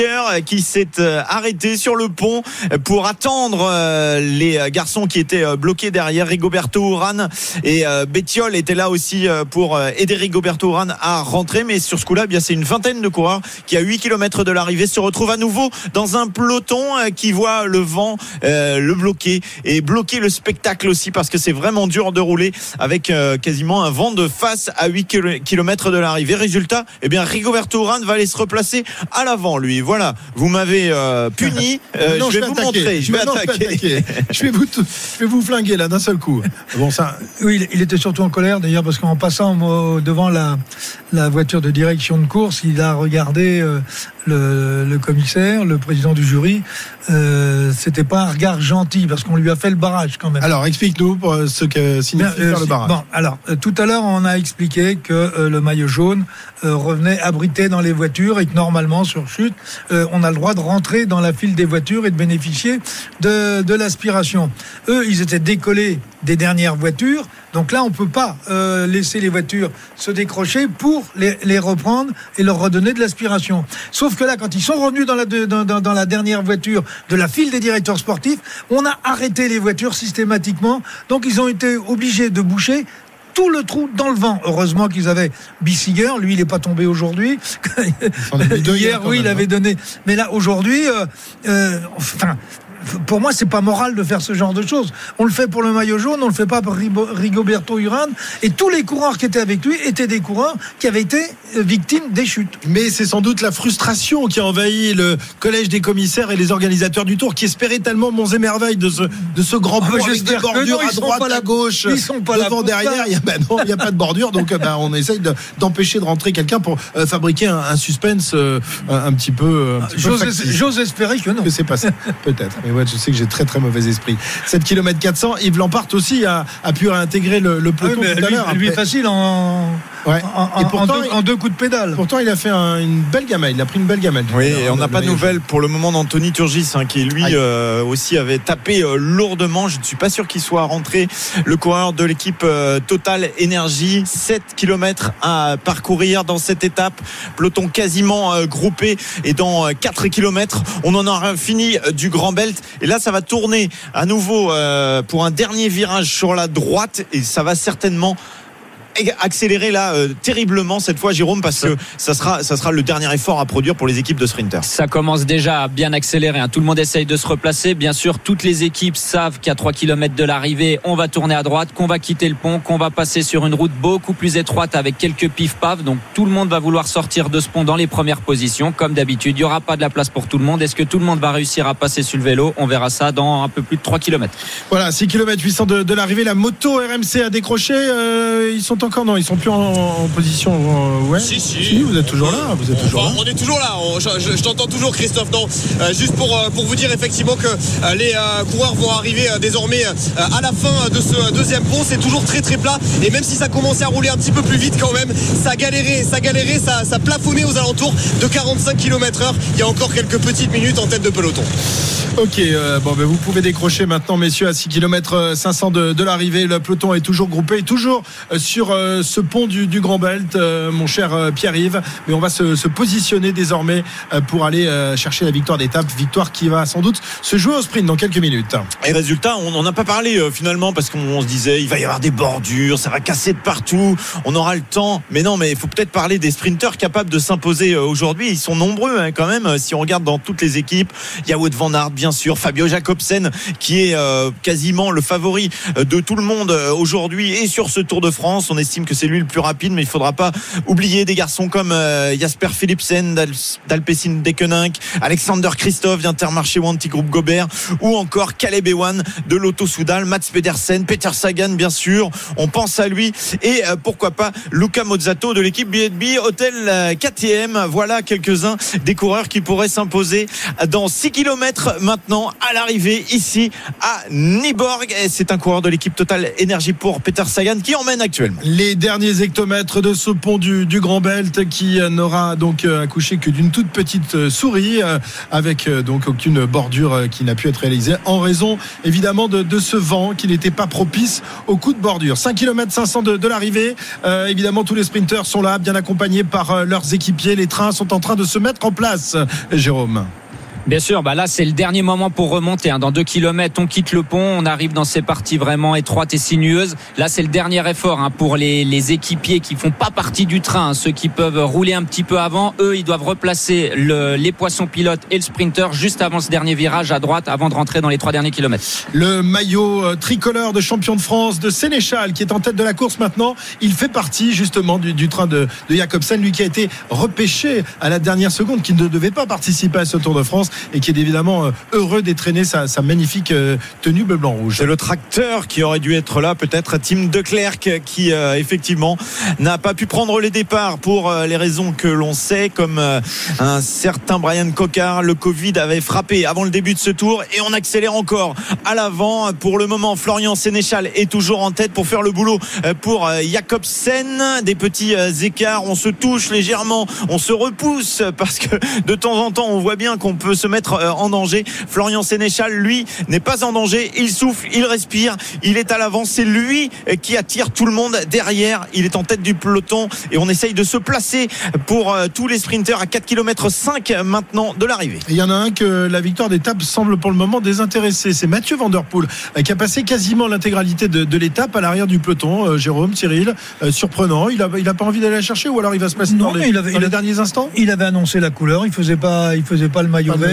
Euh, qui s'est euh, arrêté sur le pont pour attendre euh, les garçons qui étaient bloqués derrière Rigoberto Urán et Bettiol était là aussi pour aider Rigoberto Urán à rentrer. Mais sur ce coup-là, eh bien c'est une vingtaine de coureurs qui à 8 km de l'arrivée se retrouvent à nouveau dans un peloton qui voit le vent le bloquer et bloquer le spectacle aussi parce que c'est vraiment dur de rouler avec quasiment un vent de face à 8 km de l'arrivée. Résultat, eh bien Rigoberto Urán va aller se replacer à l'avant lui. Voilà, vous m'avez euh, puni, Euh, je vais vous montrer, je vais Maintenant, attaquer. Je vais vous, tout- je vais vous flinguer là d'un seul coup. Bon ça, Oui, il- était surtout en colère d'ailleurs parce qu'en passant devant la, la voiture de direction de course, il a regardé euh, le, le commissaire, le président du jury. C'était pas un regard gentil parce qu'on lui a fait le barrage quand même. alors explique-nous ce que signifie faire le barrage. Bon, alors tout à l'heure, on a expliqué que le maillot jaune euh, revenait abrité dans les voitures et que normalement, sur chute, euh, on a le droit de rentrer dans la file des voitures et de bénéficier de, de l'aspiration. Eux, ils étaient décollés des dernières voitures. Donc là, on peut pas euh, laisser les voitures se décrocher pour les, les reprendre et leur redonner de l'aspiration. Sauf que là, quand ils sont revenus dans la, dans- dans la dernière voiture de la file des directeurs sportifs, on a arrêté les voitures systématiquement. Donc ils ont été obligés de boucher tout le trou dans le vent. Heureusement qu'ils avaient Bissiger. Lui, il n'est pas tombé aujourd'hui. hier, oui, il avait donné. Mais là, aujourd'hui, euh, euh, enfin. Pour moi, c'est pas moral de faire ce genre de choses. On le fait pour le maillot jaune, on le fait pas pour Rigoberto Urán. Et tous les coureurs qui étaient avec lui étaient des coureurs qui avaient été euh, victimes des chutes. Mais c'est sans doute la frustration qui a envahi le collège des commissaires et les organisateurs du Tour qui espéraient tellement monts et merveilles de ce, de ce grand Ah, bordures non, ils à droite, à gauche, ils sont pas devant, derrière. Il a, n'y a pas de bordure, donc euh, bah, on essaye de- d'empêcher de, rentrer quelqu'un pour euh, fabriquer un, un suspense euh, un, un petit peu. j'ose espérer que non. que c'est passé, peut-être. Mais ouais, je sais que j'ai très très mauvais esprit. 7 km 400, Yves Lampart aussi a, a pu réintégrer le, le Ah peloton tout à lui, l'heure. lui après. facile en, Ouais. en, en- Et en pourtant, deux, il- en deux coups de pédale. Pourtant, il a fait un- une belle gamelle. Il a pris une belle gamelle. Oui, et on n'a pas de nouvelles pour le moment d'Anthony Turgis, hein, qui lui euh, aussi avait tapé euh, lourdement. Je ne suis pas sûr qu'il soit rentré. Le coureur de l'équipe euh, Total Énergie, 7 km à parcourir dans cette étape. Peloton quasiment euh, groupé et dans euh, 4 km, on en aura fini du Grand Belt. Et là, ça va tourner à nouveau euh, pour un dernier virage sur la droite. Et ça va certainement accélérer là euh, terriblement cette fois Jérôme parce que ça sera ça sera le dernier effort à produire pour les équipes de sprinters. Ça commence déjà à bien accélérer. hein. Tout le monde essaye de se replacer. Bien sûr, toutes les équipes savent qu'à 3 km de l'arrivée, on va tourner à droite, qu'on va quitter le pont, qu'on va passer sur une route beaucoup plus étroite avec quelques pif-paf. Donc tout le monde va vouloir sortir de ce pont dans les premières positions. Comme d'habitude, il n'y aura pas de la place pour tout le monde. Est-ce que tout le monde va réussir à passer sur le vélo? On verra ça dans un peu plus de 3 km. Voilà, 6 km 800 de, de l'arrivée. La moto RMC a décroché. Euh, ils sont sont encore non, ils sont plus en, en position. euh, ouais. Si, si. vous êtes toujours là. Vous êtes toujours là. on est toujours là, on- je, t'entends toujours Christophe. Non, euh, juste pour, euh, pour vous dire effectivement que les coureurs vont arriver désormais à la fin de ce deuxième pont. C'est toujours très très plat et même si ça commençait à rouler un petit peu plus vite quand même, ça galérait, ça galérait, ça, ça plafonnait aux alentours de 45 km heure. Il y a encore quelques petites minutes en tête de peloton. Ok, euh, bon, ben, vous pouvez décrocher maintenant, messieurs, à 6 km 500 de, de l'arrivée. Le peloton est toujours groupé, toujours euh, euh, ce pont du, Grand Belt, euh, mon cher euh, Pierre-Yves. Mais on va se, positionner désormais pour aller chercher la victoire d'étape. Victoire qui va sans doute se jouer au sprint dans quelques minutes. Et résultat, on n'en a pas parlé finalement parce qu'on se disait il va y avoir des bordures, ça va casser de partout, on aura le temps. Mais non, mais il faut peut-être parler des sprinteurs capables de s'imposer aujourd'hui. Ils sont nombreux hein, quand même. Si on regarde dans toutes les équipes, il y a Wout van Aert bien sûr, Fabio Jacobsen qui est quasiment le favori de tout le monde aujourd'hui et sur ce Tour de France. On estime que c'est lui le plus rapide, mais il faudra pas oublier des garçons comme euh, Jasper Philipsen d'Al- d'Alpecin Deceuninck, Alexander Christophe d'Intermarché Wanty Group Gobert ou encore Caleb Ewan de l'Auto Soudal, Mats Pedersen, Peter Sagan bien sûr, on pense à lui et euh, pourquoi pas Luca Mozzato de l'équipe BNB Hôtel euh, KTM. Voilà quelques-uns des coureurs qui pourraient s'imposer dans 6 km maintenant à l'arrivée ici à Niborg c'est un coureur de l'équipe Total Énergie pour Peter Sagan qui emmène actuellement. Les derniers hectomètres de ce pont du, Grand Belt qui n'aura donc euh, accouché que d'une toute petite euh, souris euh, avec donc aucune bordure qui n'a pu être réalisée en raison évidemment de, ce vent qui n'était pas propice au coup de bordure. 5 km 500 de, de l'arrivée. Évidemment tous les sprinteurs sont là bien accompagnés par leurs équipiers. Les trains sont en train de se mettre en place. Jérôme. Bien sûr, bah là c'est le dernier moment pour remonter. hein. Dans deux kilomètres, on quitte le pont, on arrive dans ces parties vraiment étroites et sinueuses. Là c'est le dernier effort hein, pour les, équipiers qui font pas partie du train, hein. ceux qui peuvent rouler un petit peu avant. Eux, ils doivent replacer le- les poissons pilotes et le sprinter juste avant ce dernier virage à droite, avant de rentrer dans les trois derniers kilomètres. Le maillot euh, tricolore de champion de France de Sénéchal qui est en tête de la course maintenant. Il fait partie justement du, du train de, de Jacobsen, lui qui a été repêché à la dernière seconde, qui ne devait pas participer à ce Tour de France et qui est évidemment euh, heureux d'étraîner sa, sa magnifique euh, tenue bleu blanc rouge. C'est le tracteur qui aurait dû être là, peut-être Tim Declercq, qui euh, effectivement n'a pas pu prendre les départs pour les raisons que l'on sait, comme un certain Brian Cocard. Le Covid avait frappé avant le début de ce tour et on accélère encore à l'avant. Pour le moment, Florian Sénéchal est toujours en tête pour faire le boulot pour Jacobsen. Des petits écarts, on se touche légèrement, on se repousse parce que de temps en temps, on voit bien qu'on peut se mettre euh, en danger. Florian Sénéchal, lui, n'est pas en danger. Il souffle, il respire, il est à l'avant. C'est lui euh, qui attire tout le monde derrière. Il est en tête du peloton et on essaye de se placer pour euh, tous les sprinteurs à 4 km 5 maintenant de l'arrivée. Et il y en a un que la victoire d'étape semble pour le moment désintéresser. C'est Mathieu Van Der Poel euh, qui a passé quasiment l'intégralité de, de l'étape à l'arrière du peloton. Jérôme, Cyril, surprenant. Il a, il a pas envie d'aller la chercher ou alors il va se passer Non, dans les, il avait- dans il les a- derniers instants? Il avait annoncé la couleur, il faisait pas, il faisait pas le maillot vert.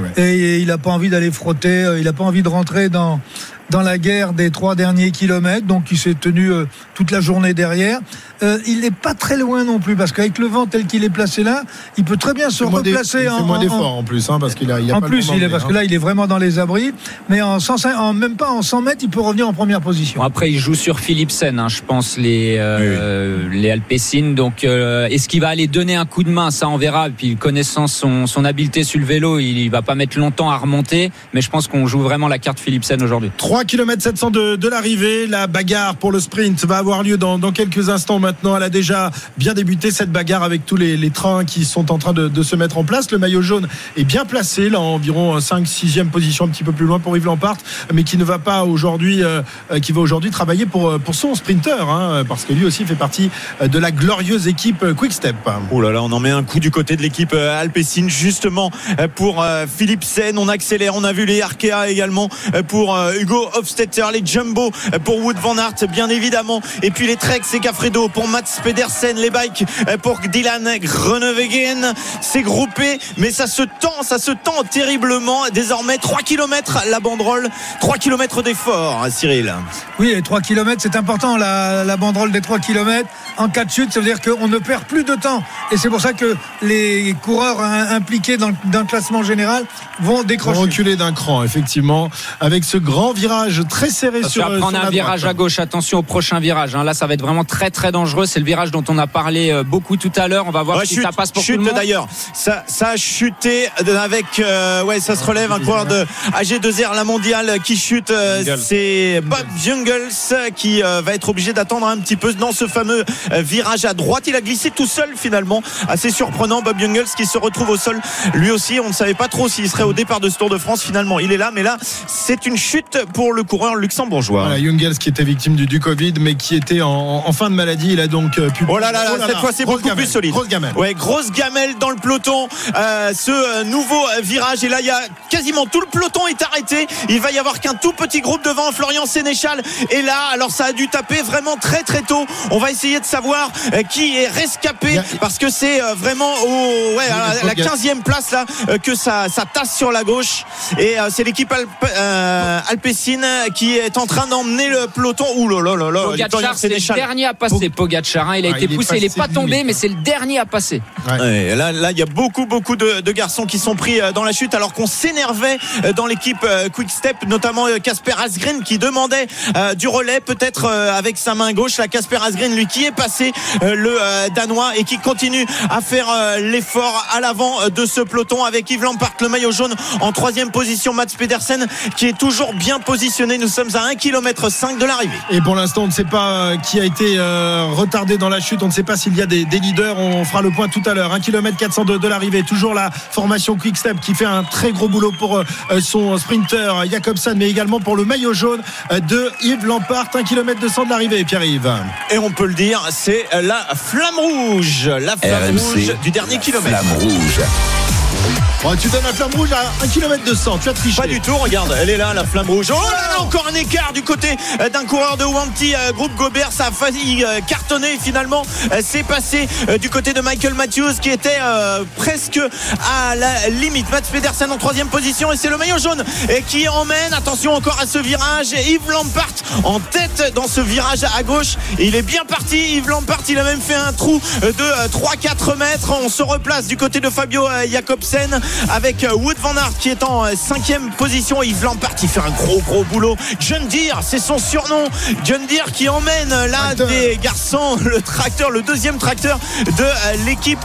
Ouais. Et il n'a pas envie d'aller frotter, euh, il n'a pas envie de rentrer dans, dans la guerre des trois derniers kilomètres, donc il s'est tenu euh, toute la journée derrière. Euh, il n'est pas très loin non plus, parce qu'avec le vent tel qu'il est placé là, il peut très bien se replacer il fait en, moins en- d'efforts en plus, hein, parce qu'il a, il a en pas le plus, temps il est, parce que hein. là, il est vraiment dans les abris, mais en, 105 en même pas en 100 mètres, il peut revenir en première position. Bon, après, il joue sur Philipsen, hein, je pense, les, euh, les Alpecin. Donc, euh, est-ce qu'il va aller donner un coup de main? Ça, on verra. Et puis, connaissant son, son habileté sur le vélo, il, il va pas mettre longtemps à remonter. Mais je pense qu'on joue vraiment la carte Philipsen aujourd'hui. 3 km 700 de, de l'arrivée. La bagarre pour le sprint va avoir lieu dans, quelques instants maintenant. Elle a déjà bien débuté cette bagarre avec tous les, trains qui sont en train de, se mettre en place. Le maillot jaune est bien placé, là, environ 5 6e position, un petit peu plus loin pour Yves Lampart, mais qui ne va pas aujourd'hui, euh, euh, qui va aujourd'hui travailler pour, euh, pour son sprinter, hein, parce que lui aussi fait partie de la glorieuse équipe Quick Step. Oh là là, on en met un coup du côté de l'équipe Alpecin justement pour euh, Philipsen. On accélère, on a vu les Arkea également pour euh, Hofstetter, les Jumbo pour Wood Van Aert bien évidemment. Et puis les Trek, c'est Cafredo pour Mats Pedersen, les bikes pour Dylan Groenewegen. C'est groupé, mais ça se tend, ça se tend terriblement. Désormais 3 km la banderole, 3 km d'effort, hein, Cyril. Oui, les 3 km, c'est important, la, la banderole des 3 km. En cas de chute, ça veut dire qu'on ne perd plus de temps. Et c'est pour ça que les coureurs impliqués dans, le- dans le classement général vont décrocher. reculer d'un cran, effectivement, avec ce grand virage. Virage très serré sur, va sur prendre la un virage droite. à gauche. Attention au prochain virage. hein. Là, ça va être vraiment très très dangereux. C'est le virage dont on a parlé euh, beaucoup tout à l'heure. On va voir Ouais, si chute, ça passe pour chute tout le monde. d'ailleurs. Ça, ça a chuté avec. euh, ouais, ça se relève. Un coureur de AG2R, la mondiale, qui chute. euh. C'est Bob Jungles qui euh, va être obligé d'attendre un petit peu dans ce fameux virage à droite. Il a glissé tout seul finalement. Assez surprenant. Bob Jungles qui se retrouve au sol. Lui aussi, on ne savait pas trop s'il serait au départ de ce Tour de France. Finalement, il est là. Mais là, c'est une chute pour le coureur luxembourgeois. Voilà, Jungels qui était victime du, du Covid, mais qui était en, en fin de maladie. Il a donc euh, pu. Oh là là, là, cette fois c'est grosse beaucoup gamelle, plus solide. Grosse gamelle. Ouais, grosse gamelle dans le peloton. Euh, ce euh, nouveau virage et là il y a quasiment tout le peloton est arrêté. Il va y avoir qu'un tout petit groupe devant Florian Sénéchal et là alors ça a dû taper vraiment très très tôt. On va essayer de savoir qui est rescapé parce que c'est vraiment au ouais à la, la 15e place là que ça ça tasse sur la gauche et c'est l'équipe Alp, euh, Alpecin qui est en train d'emmener le peloton. Ouh là là là là. Pogacar, c'est le dernier à passer. Pogacar, hein. il a Ah, été il est poussé, il n'est pas tombé, limite, mais hein. c'est le dernier à passer. Ouais, là, là, il y a beaucoup, beaucoup de, de garçons qui sont pris euh, dans la chute, alors qu'on s'énervait euh, dans l'équipe euh, Quick Step, notamment euh, Casper Asgreen qui demandait euh, du relais, peut-être euh, avec sa main gauche. La Casper Asgreen, lui, qui est passé euh, le euh, danois et qui continue à faire euh, l'effort à l'avant euh, de ce peloton avec Yves Lampart, le maillot jaune en troisième position. Mats Pedersen qui est toujours bien positionné. Nous sommes à 1 km 5 de l'arrivée. Et pour l'instant, on ne sait pas euh, qui a été euh, retardé dans la chute. On ne sait pas s'il y a des, des leaders. On fera le point tout à l'heure. 1 km 402 de l'arrivée. Toujours la formation Quick Step qui fait un très gros boulot pour euh, son sprinter Jacobsen, mais également pour le maillot jaune de Yves Lampart. 1 km 200 de l'arrivée, Pierre-Yves. Et on peut le dire, c'est la flamme rouge, la flamme rouge du dernier kilomètre. Flamme rouge. Tu donnes la flamme rouge à 1 km 200. Tu as triché. Pas du tout, regarde, elle est là, la flamme rouge. Oh là là, encore un écart du côté euh, d'un coureur de Wanty, euh, groupe Gobert, ça a failli euh, cartonner finalement. C'est passé du côté de Michael Matthews qui était presque à la limite. Mats Pedersen en troisième position et c'est le maillot jaune qui emmène, attention encore à ce virage, Yves Lampart en tête dans ce virage à gauche. Il est bien parti, Yves Lampart, il a même fait un trou de euh, 3-4 mètres. On se replace du côté de Fabio euh, Avec euh, Wood Van Aert qui est en euh, cinquième position. Yves Lampart il fait un gros gros boulot. John Deere, c'est son surnom. John Deere qui emmène euh, là Tracteur. des garçons, le tracteur, le deuxième tracteur de l'équipe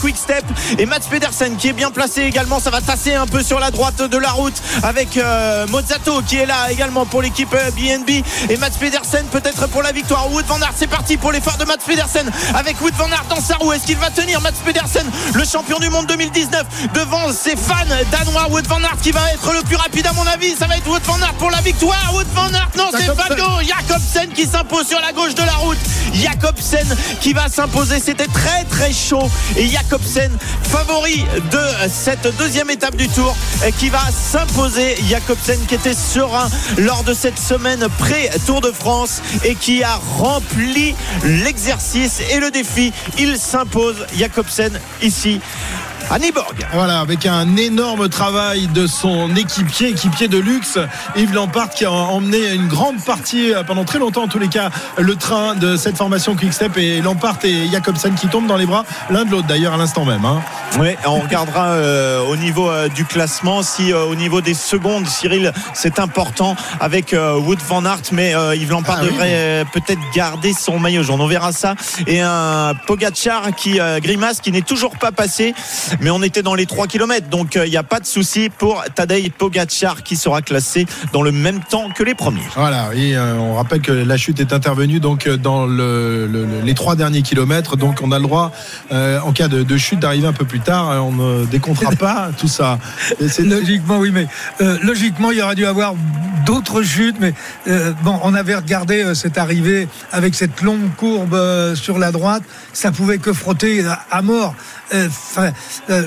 Quick Step et Mats Pedersen qui est bien placé également. Ça va tasser un peu sur la droite de la route avec euh, Mozzato qui est là également pour l'équipe BNB et Mats Pedersen peut-être pour la victoire. Wood Van Aert, c'est parti pour l'effort de Mats Pedersen avec Wood Van Aert dans sa roue. Est-ce qu'il va tenir Mats Pedersen, le champion du monde 2019 devant ses fans danois Wood Van Aert qui va être le plus rapide à mon avis. Ça va être Wood Van Aert pour la victoire. Wood Van Aert, non, c'est. Fabio Jacobsen qui s'impose sur la gauche de la route. Jacobsen qui va s'imposer. C'était très très chaud. Et Jacobsen, favori de cette deuxième étape du tour, qui va s'imposer. Jacobsen qui était serein lors de cette semaine pré-Tour de France et qui a rempli l'exercice et le défi. Il s'impose. Jacobsen ici à Nyborg. Voilà, avec un énorme travail de son équipier, équipier de luxe, Yves Lampart, qui a emmené une grande partie, euh, pendant très longtemps en tous les cas, le train de cette formation Quick-Step et Lampart et Jacobsen qui tombent dans les bras l'un de l'autre d'ailleurs à l'instant même. hein. Oui, on regardera euh, au niveau euh, du classement si euh, au niveau des secondes, Cyril, c'est important avec Wood Van Aert, mais Yves Lampard Ah devrait peut-être garder son maillot jaune. On verra ça. Et un Pogacar qui grimace, qui n'est toujours pas passé, mais on était dans les 3 km, donc euh, il n'y a pas de souci pour Tadej Pogacar qui sera classé dans le même temps que les premiers. Voilà, et euh, on rappelle que la chute est intervenue donc euh, dans le, le- le- les trois derniers kilomètres, donc on a le droit, euh, en cas de, de chute, d'arriver un peu plus tard. On ne décomptera pas tout ça. C'est- Logiquement, oui, mais euh, logiquement, il y aurait dû avoir d'autres chutes. Mais euh, bon, on avait regardé euh, cette arrivée avec cette longue courbe euh, sur la droite. Ça pouvait que frotter à, à mort. Euh, euh,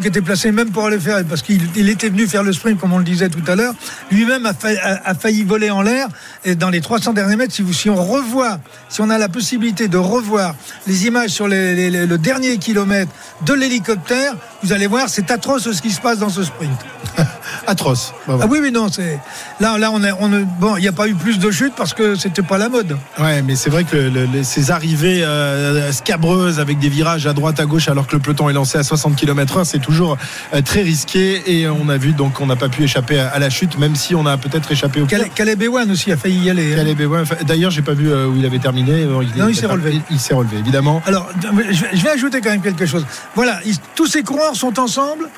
qui était placé même pour aller faire, parce qu'il il était venu faire le sprint, comme on le disait tout à l'heure, lui-même a, failli- voler en l'air. Et dans les 300 derniers mètres, si, vous, si on revoit, si on a la possibilité de revoir les images sur le dernier kilomètre de l'hélicoptère, vous allez voir, c'est atroce ce qui se passe dans ce sprint. atroce. Bah, Ah oui, oui, non, c'est là, là, on est, on bon, il n'y a pas eu plus de chutes parce que c'était pas la mode. Ouais, mais c'est vrai que le- le- ces arrivées euh, scabreuses avec des virages à droite, à gauche, alors que le peloton est lancé à 60 km/h, c'est toujours euh, très risqué. Et on a vu donc on n'a pas pu échapper à, à la chute, même si on a peut-être échappé au. Caleb, Ewan aussi a failli y aller. hein. Caleb Ewan, D'ailleurs, j'ai pas vu euh, où il avait terminé. Non, il s'est relevé. Il s'est relevé, évidemment. Alors, je vais, je vais ajouter quand même quelque chose. Voilà, ils- tous ces coureurs sont ensemble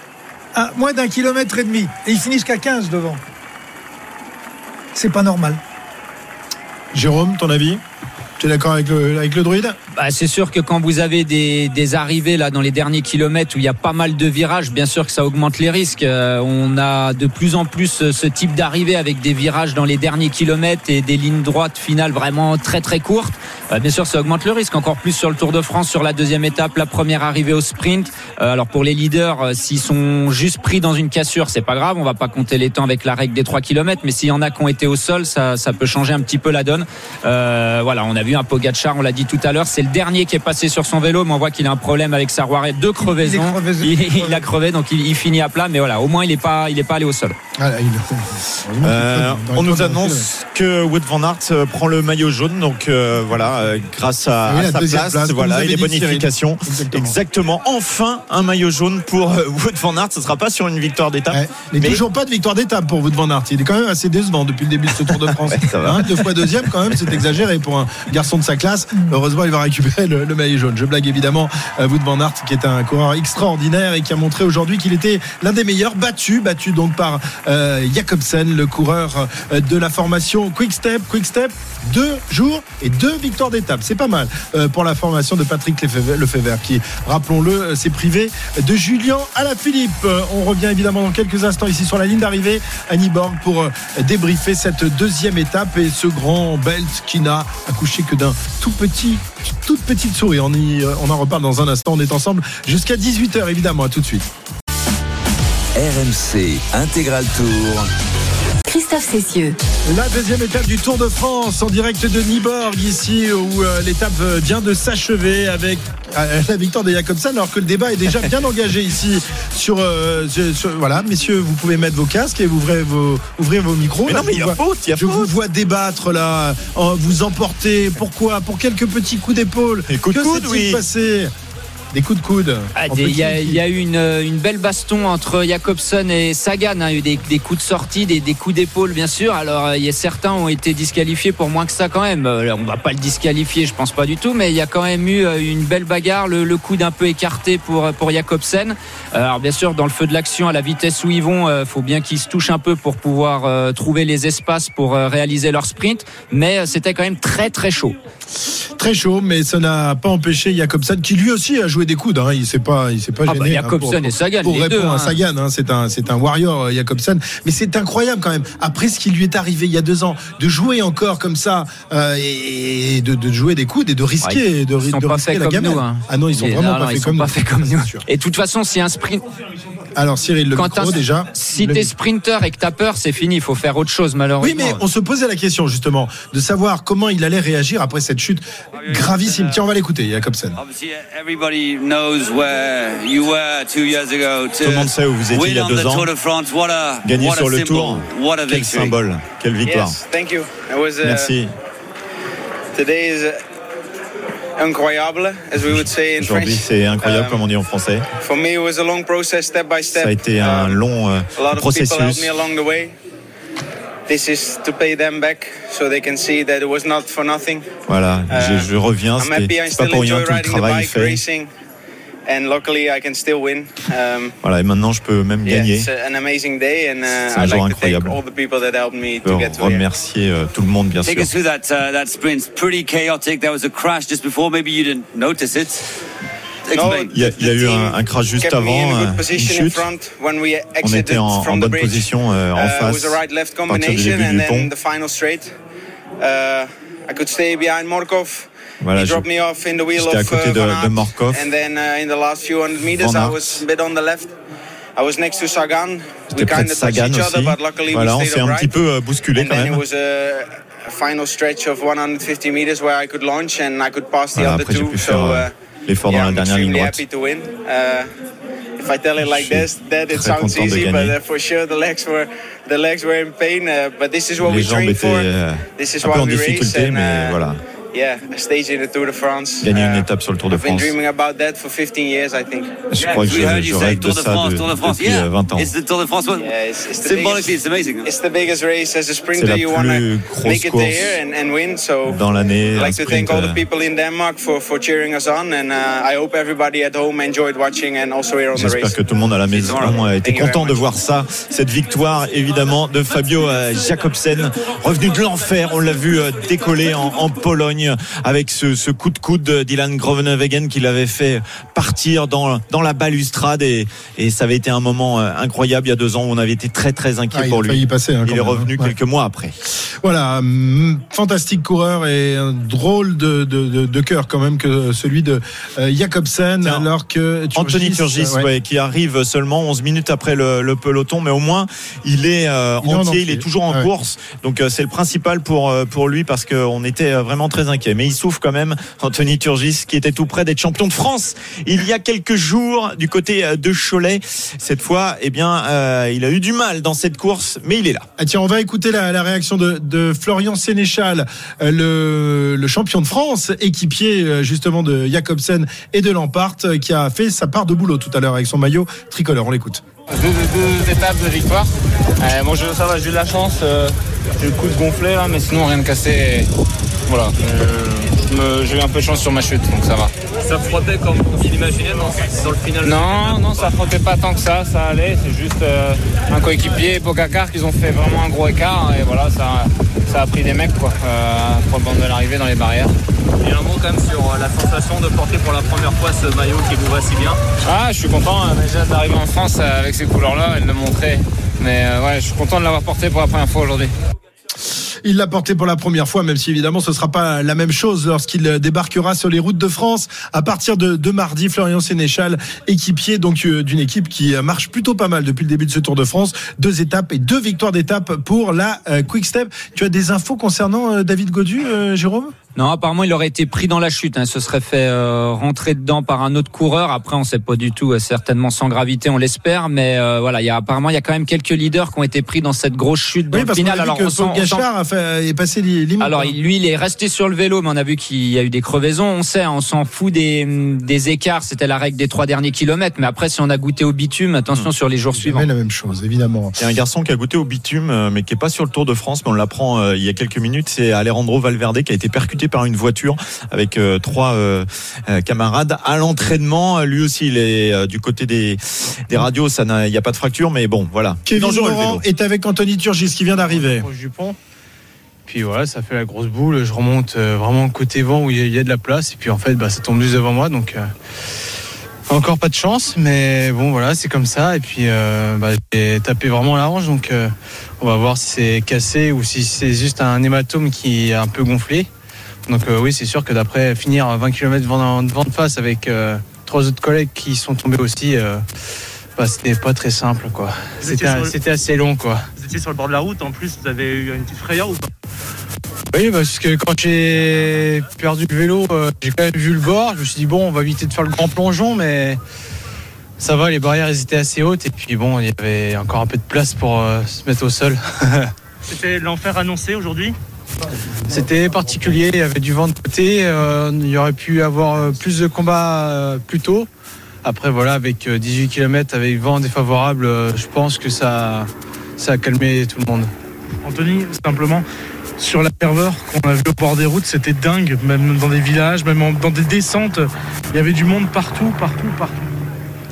moins d'un kilomètre et demi et ils finissent qu'à 15 devant. C'est pas normal. Jérôme, ton avis? Tu es d'accord avec le, avec le druide? Bah, c'est sûr que quand vous avez des, des arrivées là dans les derniers kilomètres où il y a pas mal de virages, bien sûr que ça augmente les risques. Euh, on a de plus en plus euh, ce type d'arrivée avec des virages dans les derniers kilomètres et des lignes droites finales vraiment très très courtes. Euh, bien sûr, ça augmente le risque encore plus sur le Tour de France, sur la deuxième étape, la première arrivée au sprint. Euh, alors pour les leaders, euh, s'ils sont juste pris dans une cassure, c'est pas grave, on va pas compter les temps avec la règle des 3 km. Mais s'il y en a qui ont été au sol, ça, ça peut changer un petit peu la donne. Euh, voilà, on a vu un Pogacar, on l'a dit tout à l'heure, c'est le dernier qui est passé sur son vélo, mais on voit qu'il a un problème avec sa roue deux crevaisons. Il. Il, il a crevé, donc il, il finit à plat, mais voilà, au moins il est pas, il est pas allé au sol. Ah, Euh, on nous annonce que Wood van Aert euh, prend le maillot jaune, donc euh, voilà, grâce à, oui, à la sa deuxième place, voilà, et les bonifications. Exactement. Exactement. Enfin, un maillot jaune pour Wood van Aert. Ce sera pas sur une victoire d'étape. Ouais. Mais, Mais- toujours pas de victoire d'étape pour Wout van Aert. Il est quand même assez décevant depuis le début de ce Tour de France. Ouais. Hein, deux fois deuxième, quand même, c'est exagéré pour un garçon de sa classe. Heureusement, il va récupérer le, le maillot jaune. Je blague évidemment euh, Wout van Aert, qui est un coureur extraordinaire et qui a montré aujourd'hui qu'il était l'un des meilleurs, battu, battu donc par euh, Jacobsen, le coureur euh, de la formation Quick Step. Quick Step, deux jours et deux victoires d'étape. C'est pas mal euh, pour la formation de Patrick Lefebvre, qui, rappelons-le, s'est privé de Julien Alaphilippe. On revient évidemment dans quelques instants ici sur la ligne d'arrivée à Niborg pour débriefer cette deuxième étape et ce grand belt qui n'a accouché que d'un tout petit, toute petite souris. On, euh, on en reparle dans un instant. On est ensemble jusqu'à 18h évidemment. À tout de suite. RMC Intégral Tour. Christophe Cessieux. La deuxième étape du Tour de France en direct de Niborg ici où euh, l'étape euh, vient de s'achever avec euh, la victoire de Jacobsen alors que le débat est déjà bien engagé ici sur, euh, voilà. Messieurs vous pouvez mettre vos casques et ouvrez vos, ouvrez vos micros. Mais Là, non, mais il y a vois- faute, il y a je vous vois débattre là vous emporter. Pourquoi? Pour quelques petits coups d'épaule. Que s'est-il oui. passé? Des coups de coude Ah, des- Il y, a- petit- il y a eu une, une belle baston entre Jacobson et Sagan. hein. Il y a eu des, des coups de sortie, des, des coups d'épaule, bien sûr. Alors, euh, il y a certains ont été disqualifiés pour moins que ça quand même. Euh, On va pas le disqualifier, je pense pas du tout, mais il y a quand même eu euh, une belle bagarre. Le, le coude un peu écarté pour pour Jacobsen. Euh, Alors, bien sûr, dans le feu de l'action, à la vitesse où ils vont, euh, faut bien qu'ils se touchent un peu pour pouvoir euh, trouver les espaces pour euh, réaliser leur sprint. Mais euh, c'était quand même très très chaud. très chaud mais ça n'a pas empêché Jacobsen qui lui aussi a joué des coudes hein. il s'est pas il s'est pas Ah gêné bah, hein, Jacobsen pour- et Sagan, pour les répondre deux, à hein. Sagan. hein. C'est un, c'est un warrior, euh, Jacobsen. Mais c'est incroyable quand même. Après ce qui lui est arrivé il y a deux ans, de jouer encore comme ça euh, et de, de jouer des coudes et de risquer, de, Ils sont de pas risquer la comme gamelle. nous. hein. Ah non, ils sont Et- vraiment non, pas non, faits ils comme sont pas nous. comme. C'est. Et de toute façon, si un sprint, Alors Cyril, le quand micro déjà. si t'es sprinter et que t'as peur, c'est fini. Il faut faire autre chose, Oui, malheureusement. mais on se posait la question justement de savoir comment il allait réagir après cette chute gravissime. Tiens, on va l'écouter, Jacobsen. Obviously, everybody knows where you were two years ago. To Tout le monde sait où vous étiez il y a deux the ans. Tour de France? What a, Gagner sur le tour. What a Quel victory. symbole, quelle victoire. Yes, thank you. It was, uh, Merci. Today is uh, incroyable, as we would say in Aujourd'hui, c'est incroyable Um, comme on dit en français. For me, it was a long process, step by step. Ça a été un Um, long euh, a lot of people helped processus. me along the way. This is to pay them back, so they can see that it was not for nothing. Voilà, je, je reviens, c'est pas pour rien tout le travail fait. racing, Voilà, et maintenant je peux même yeah, gagner. it's an amazing day, and C'est uh, un I'd jour like to thank incroyable. all the people that helped me Je to peux get to here. remercier euh, tout le monde, bien sûr. Uh, that sprint. Pretty chaotic. There was a crash just before. Maybe you didn't notice it. Explain. Il y a, il y a eu un, un crash juste avant, a good euh, une position in chute. front when we On exited était en, en from the bonne bridge. position euh, en Uh, it face was a right-left à partir du combination, début and du then pont. the final straight. Uh, I could stay behind Morkov. Voilà, je- dropped me off in the wheel j'étais à côté uh, de- de. Morkov. And then uh, in the last few hundred meters, Van I Aert. was a bit on the left. I was next to Sagan. J'étais We près kind de Sagan each aussi. other, but luckily Voilà, on we s'est stayed un petit peu euh, bousculé And quand même. was a, a final stretch of 150 meters where I could launch and I could pass the Voilà, other après j'ai two. pu So faire euh, uh, l'effort yeah, dans la dernière ligne droite. happy to win. Uh, if I tell it like this, that it Très sounds content de easy, but uh, for sure the legs were the legs were in pain. Uh, but this is what Les we train for. euh, This is en we race and uh, voilà. Yeah, a stage in the Tour de France. Gagner une étape sur le Tour de France. dreaming about that for 15 years, I think. Je crois que We je, heard je you say rêve de Tour de ça France, de- Tour de France. depuis Yeah, euh, 20 ans. it's the Tour de France. one. Yeah, it's, it's the Symbolically, biggest, it's amazing. it's the biggest race as a C'est sprinter. la You plus want to grosse make it course there and, and win. So dans l'année. I'd un like to sprint, thank all the euh, people in Denmark for, for cheering us on, and uh, I hope everybody at home enjoyed watching and also here on the J'espère que tout le monde à la maison a été content de voir ça, cette victoire évidemment de Fabio euh, Jacobsen, revenu de l'enfer. On l'a vu décoller en, en Pologne avec ce, ce coup de coude de Dylan Groenewegen qui l'avait fait partir dans, dans la balustrade et, et ça avait été un moment euh, incroyable il y a deux ans où on avait été très très inquiet Ah, pour a lui. passer, hein, il est revenu hein. Ouais. quelques mois après. Voilà, hum, fantastique coureur et un drôle de, de, de, de cœur quand même que celui de euh, Jacobsen, Tiens, alors que Anthony Turgis, ouais. ouais, qui arrive seulement 11 minutes après le, le peloton, mais au moins il est euh, Il est en entier, il est toujours en course. Donc euh, c'est le principal pour pour lui parce qu'on était vraiment très inquiet. Mais il souffre quand même, Anthony Turgis, qui était tout près d'être champion de France il y a quelques jours du côté euh, de Cholet. Cette fois, eh bien, euh, il a eu du mal dans cette course, mais il est là. Ah tiens, on va écouter la, la réaction de, de Florian Sénéchal, euh, le, le champion de France, équipier justement de Jacobsen et de Lampart, qui a fait sa part de boulot tout à l'heure avec son maillot tricolore. On l'écoute. Deux, deux- deux étapes de victoire. Euh, moi, je, ça va, j'ai eu de la chance. euh, j'ai eu le coup de gonfler là, mais sinon rien de cassé. Voilà, me- j'ai eu un peu de chance sur ma chute, donc ça va. Ça frottait comme on l'imaginait dans, dans le final Non, non, ça frottait pas tant que ça, ça allait. C'est juste euh, un coéquipier et Pogacar qui ont fait vraiment un gros écart. Et voilà, ça, ça a pris des mecs quoi, euh, pour le bande de l'arrivée dans les barrières. Et un mot quand même sur euh, la sensation de porter pour la première fois ce maillot qui vous va si bien. Ah, je suis content hein, déjà d'arriver en France euh, avec ces couleurs-là et de le montrer. Mais euh, ouais, je suis content de l'avoir porté pour la première fois aujourd'hui. Il l'a porté pour la première fois, même si évidemment ce sera pas la même chose lorsqu'il débarquera sur les routes de France à partir de, de mardi. Florian Sénéchal, équipier donc euh, d'une équipe qui euh, marche plutôt pas mal depuis le début de ce Tour de France. Deux étapes et deux victoires d'étape pour la euh, Quick Step. Tu as des infos concernant David Godu, Jérôme? Non, apparemment, il aurait été pris dans la chute. Hein. Ce serait fait euh, rentrer dedans par un autre coureur. Après, on sait pas du tout, euh, certainement sans gravité, on l'espère. Mais euh, voilà, il y a apparemment, il y a quand même quelques leaders qui ont été pris dans cette grosse chute dans Oui, le parce final. Alors, que on sent- Paul on sent- Gachard a fait- est passé les limites. alors hein. il- lui, il est resté sur le vélo, mais on a vu qu'il y a eu des crevaisons. On sait, hein, on s'en fout des, des écarts. C'était la règle des trois derniers kilomètres. Mais après, si on a goûté au bitume, attention sur les jours suivants. La même chose, évidemment. Il y a un garçon qui a goûté au bitume, euh, mais qui est pas sur le Tour de France, mais on l'apprend euh, il y a quelques minutes. C'est Alejandro Valverde qui a été percuté par une voiture avec euh, trois euh, euh, camarades à l'entraînement. Lui aussi, il est euh, du côté des, des radios. Ça, il n'y a pas de fracture, mais bon, voilà. Kevin Morand vélo. est avec Anthony Turgis qui vient d'arriver. proche du pont. Puis voilà, ça fait la grosse boule. Je remonte euh, vraiment côté vent où il y a- il y, a de la place. Et puis en fait, bah, ça tombe juste devant moi. Donc euh, encore pas de chance. Mais bon, voilà, c'est comme ça. Et puis euh, bah, j'ai tapé vraiment la hanche. Donc euh, on va voir si c'est cassé ou si c'est juste un hématome qui est un peu gonflé. Donc euh, oui, c'est sûr que d'après finir 20 km devant, devant de face avec euh, trois autres collègues qui sont tombés aussi, euh, bah, c'était pas très simple. quoi. C'était le- assez long. quoi. Vous étiez sur le bord de la route, en plus vous avez eu une petite frayeur ou pas? Oui, parce que quand j'ai perdu le vélo, j'ai quand même vu le bord. Je me suis dit, bon, on va éviter de faire le grand plongeon, mais ça va, les barrières elles étaient assez hautes. Et puis bon, il y avait encore un peu de place pour se mettre au sol. C'était l'enfer annoncé aujourd'hui? C'était particulier, il y avait du vent de côté. euh, il y aurait pu avoir euh, plus de combats euh, plus tôt. Après, voilà, avec euh, 18 km, avec vent défavorable, je pense que ça, ça a calmé tout le monde. Anthony, simplement, sur la ferveur qu'on a vu au bord des routes, c'était dingue, même dans des villages, même dans des descentes, il y avait du monde partout, partout, partout.